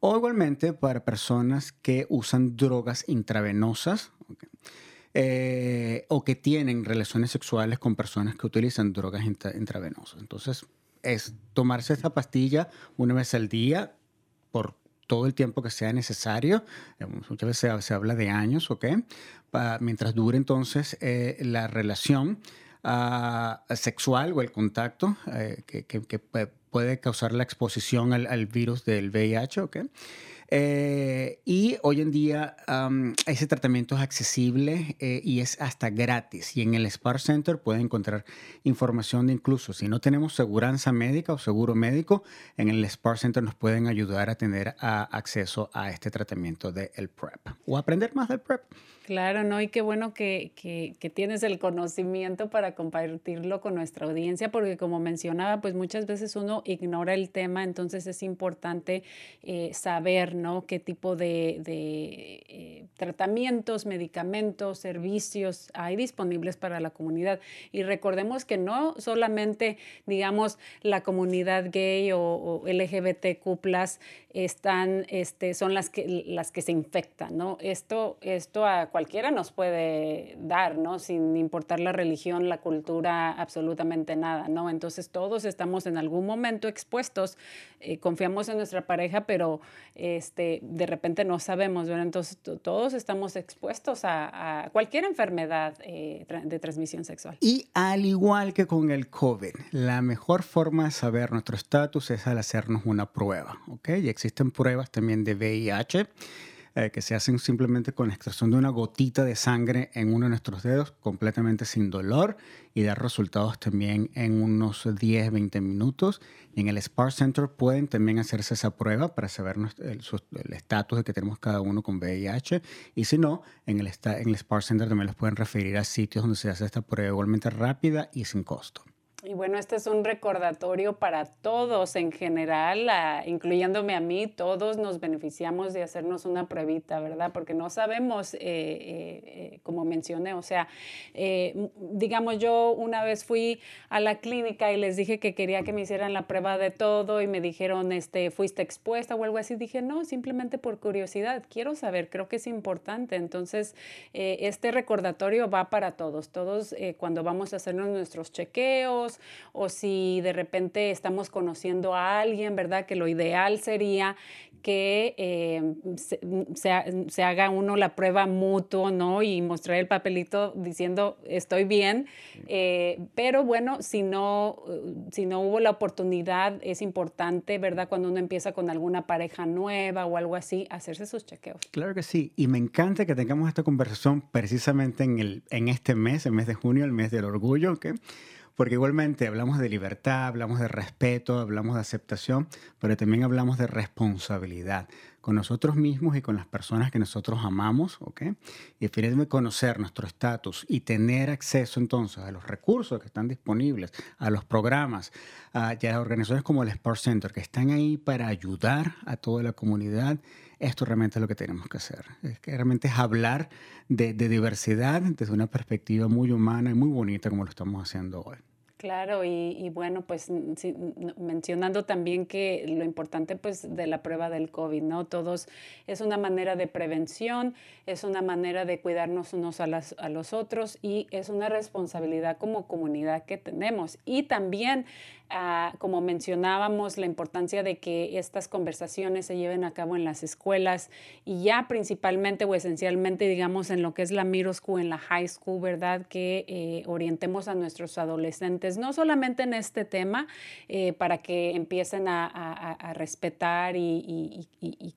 o igualmente para personas que usan drogas intravenosas eh, o que tienen relaciones sexuales con personas que utilizan drogas intravenosas. Entonces, es tomarse esta pastilla una vez al día por todo el tiempo que sea necesario. Eh, muchas veces se, habla de años, ¿ok? mientras dure entonces eh, la relación ah, sexual o el contacto que, que, puede causar la exposición al, virus del VIH, ¿ok? Eh, y hoy en día ese tratamiento es accesible eh, y es hasta gratis. Y en el Spark Center pueden encontrar información de incluso si no tenemos seguridad médica o seguro médico, en el Spark Center nos pueden ayudar a tener acceso a este tratamiento del PrEP o aprender más del PrEP.
Claro, ¿no? Y qué bueno que, que, tienes el conocimiento para compartirlo con nuestra audiencia, porque como mencionaba, pues muchas veces uno ignora el tema, entonces es importante eh, saber, ¿no? Qué tipo de, eh, tratamientos, medicamentos, servicios hay disponibles para la comunidad. Y recordemos que no solamente, digamos, la comunidad gay o, o LGBTQ están, este, son las que, las que se infectan, ¿no? Esto, esto a cualquiera nos puede dar, ¿no? Sin importar la religión, la cultura, absolutamente nada, ¿no? Entonces todos estamos en algún momento expuestos, eh, confiamos en nuestra pareja, pero este, de repente no sabemos, ¿verdad? Entonces todos estamos expuestos a, cualquier enfermedad eh, de transmisión sexual.
Y al igual que con el COVID, la mejor forma de saber nuestro estatus es al hacernos una prueba, ¿ok? existen pruebas también de VIH eh, que se hacen simplemente con la extracción de una gotita de sangre en uno de nuestros dedos, completamente sin dolor y dar resultados también en unos 10, 20 minutos. en el Spark Center pueden también hacerse esa prueba para saber el estatus de que tenemos cada uno con VIH. Y si no, en el, en el Spark Center también los pueden referir a sitios donde se hace esta prueba igualmente rápida y sin costo.
Y bueno, este es un recordatorio para todos en general, incluyéndome a mí, todos nos beneficiamos de hacernos una pruebita, ¿verdad? Porque no sabemos, eh, eh, eh, como mencioné, o sea, digamos, yo una vez fui a la clínica y les dije que quería que me hicieran la prueba de todo y me dijeron, este, fuiste expuesta o algo así. Dije, no, simplemente por curiosidad, quiero saber, creo que es importante. Entonces, este recordatorio va para todos, todos cuando vamos a hacernos nuestros chequeos, o si de repente estamos conociendo a alguien, ¿verdad? Que lo ideal sería que eh, se, haga uno la prueba mutuo, ¿no? Y mostrar el papelito diciendo estoy bien. Eh, pero bueno, si no, si no hubo la oportunidad, es importante, ¿verdad? Cuando uno empieza con alguna pareja nueva o algo así, hacerse sus chequeos.
Claro que sí. Y me encanta que tengamos esta conversación precisamente en, el, en este mes, el mes de junio, el mes del orgullo, ¿ok? Porque igualmente hablamos de libertad, hablamos de respeto, hablamos de aceptación, pero también hablamos de responsabilidad con nosotros mismos y con las personas que nosotros amamos, ¿ok? Y finalmente conocer nuestro estatus y tener acceso entonces a los recursos que están disponibles, a los programas, a, organizaciones como el Sport Center que están ahí para ayudar a toda la comunidad. Esto realmente es lo que tenemos que hacer. Es que realmente es hablar de, de diversidad desde una perspectiva muy humana y muy bonita como lo estamos haciendo hoy.
Claro, y, bueno, pues mencionando también que lo importante pues de la prueba del COVID, ¿no? Todos es una manera de prevención, es una manera de cuidarnos unos a, las, a los otros y es una responsabilidad como comunidad que tenemos. Y también Ah, como mencionábamos, la importancia de que estas conversaciones se lleven a cabo en las escuelas y ya principalmente o esencialmente, digamos, en lo que es la middle school, en la high school, ¿verdad? Que eh, orientemos a nuestros adolescentes, no solamente en este tema, eh, para que empiecen a, respetar y,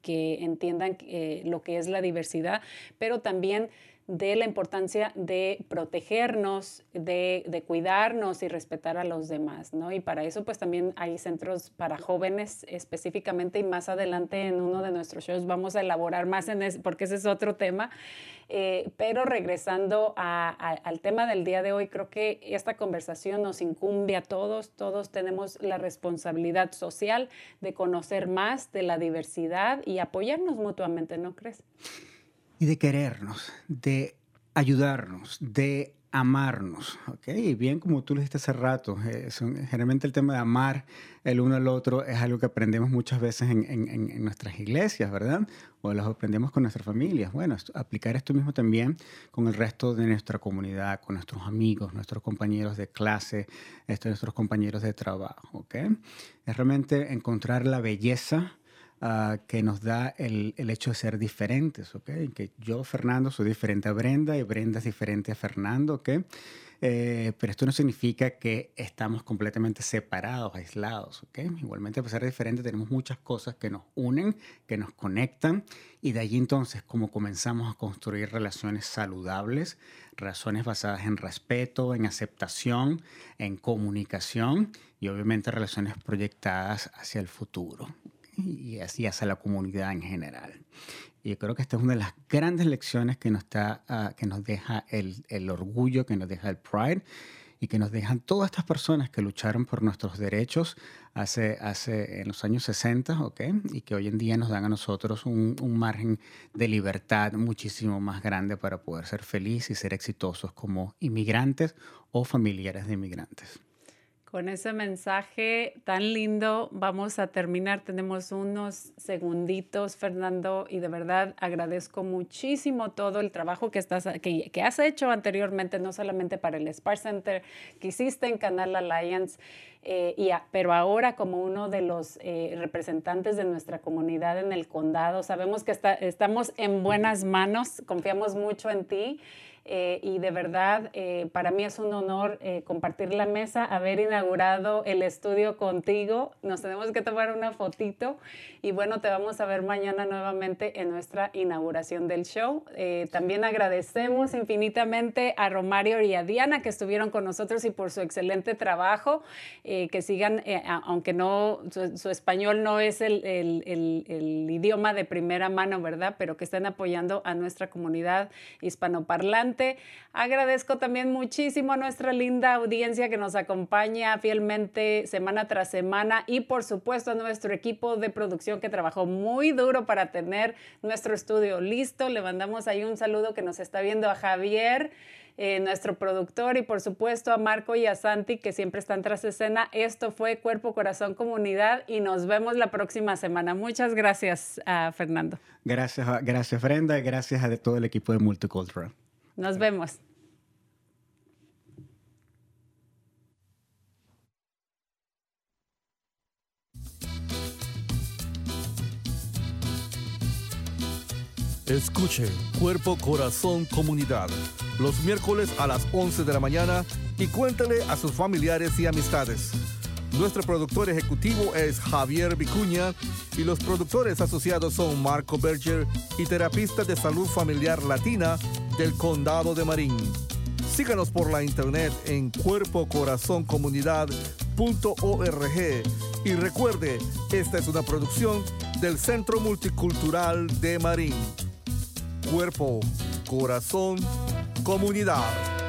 que entiendan eh, lo que es la diversidad, pero también de la importancia de protegernos, de, cuidarnos y respetar a los demás, ¿no? Y para eso pues también hay centros para jóvenes específicamente y más adelante en uno de nuestros shows vamos a elaborar más en eso porque ese es otro tema. Eh, pero regresando al tema del día de hoy, creo que esta conversación nos incumbe a todos, todos tenemos la responsabilidad social de conocer más de la diversidad y apoyarnos mutuamente, ¿no crees?
Y de querernos, de ayudarnos, de amarnos, ¿ok? Bien como tú lo dijiste hace rato, eh, generalmente el tema de amar el uno al otro es algo que aprendemos muchas veces en, en, nuestras iglesias, ¿verdad? O lo aprendemos con nuestras familias. Bueno, aplicar esto mismo también con el resto de nuestra comunidad, con nuestros amigos, nuestros compañeros de clase, estos, nuestros compañeros de trabajo, ¿ok? Es realmente encontrar la belleza Ah, que nos da el, el, hecho de ser diferentes, ¿ok? Que yo, Fernando, soy diferente a Brenda y Brenda es diferente a Fernando, ¿ok? Eh, pero esto no significa que estamos completamente separados, aislados, ¿ok? Igualmente, a pesar de diferente, tenemos muchas cosas que nos unen, que nos conectan, y de allí entonces, como comenzamos a construir relaciones saludables, relaciones basadas en respeto, en aceptación, en comunicación, y obviamente relaciones proyectadas hacia el futuro y así hacia la comunidad en general. Y yo creo que esta es una de las grandes lecciones que nos, está, ah, que nos deja el, el, orgullo, que nos deja el pride y que nos dejan todas estas personas que lucharon por nuestros derechos hace, hace en los años 60, ¿ok? Y que hoy en día nos dan a nosotros un, un margen de libertad muchísimo más grande para poder ser felices y ser exitosos como inmigrantes o familiares de inmigrantes.
Con ese mensaje tan lindo vamos a terminar. Tenemos unos segunditos, Fernando, y de verdad agradezco muchísimo todo el trabajo que, estás, que, que has hecho anteriormente, no solamente para el Spar Center que hiciste en Canal Alliance, eh, y pero ahora como uno de los eh, representantes de nuestra comunidad en el condado. Sabemos que está, estamos en buenas manos, confiamos mucho en ti. Eh, y de verdad eh, para mí es un honor eh, compartir la mesa, haber inaugurado el estudio contigo. Nos tenemos que tomar una fotito y bueno, te vamos a ver mañana nuevamente en nuestra inauguración del show. también agradecemos infinitamente a Romario y a Diana que estuvieron con nosotros y por su excelente trabajo, que sigan, aunque no, su, español no es el, el, el, el idioma de primera mano, ¿verdad? Pero que estén apoyando a nuestra comunidad hispanoparlante Agradezco también muchísimo a nuestra linda audiencia que nos acompaña fielmente semana tras semana y por supuesto a nuestro equipo de producción que trabajó muy duro para tener nuestro estudio listo. Le mandamos ahí un saludo que nos está viendo a Javier. Eh, nuestro productor y por supuesto a Marco y a Santi que siempre están tras escena. Esto fue Cuerpo, Corazón, Comunidad y nos vemos la próxima semana. Muchas gracias, Fernando.
Gracias, gracias Brenda gracias a todo el equipo de Multicultural.
Nos vemos.
Escuche Cuerpo, Corazón, Comunidad los miércoles a las 11 de la mañana y cuéntale a sus familiares y amistades. Nuestro productor ejecutivo es Javier Vicuña y los productores asociados son Marco Berger y terapista de salud familiar latina del Condado de Marín. Síganos por la internet en cuerpocorazoncomunidad.org y recuerde, esta es una producción del Centro Multicultural de Marín. Cuerpo, corazón, comunidad.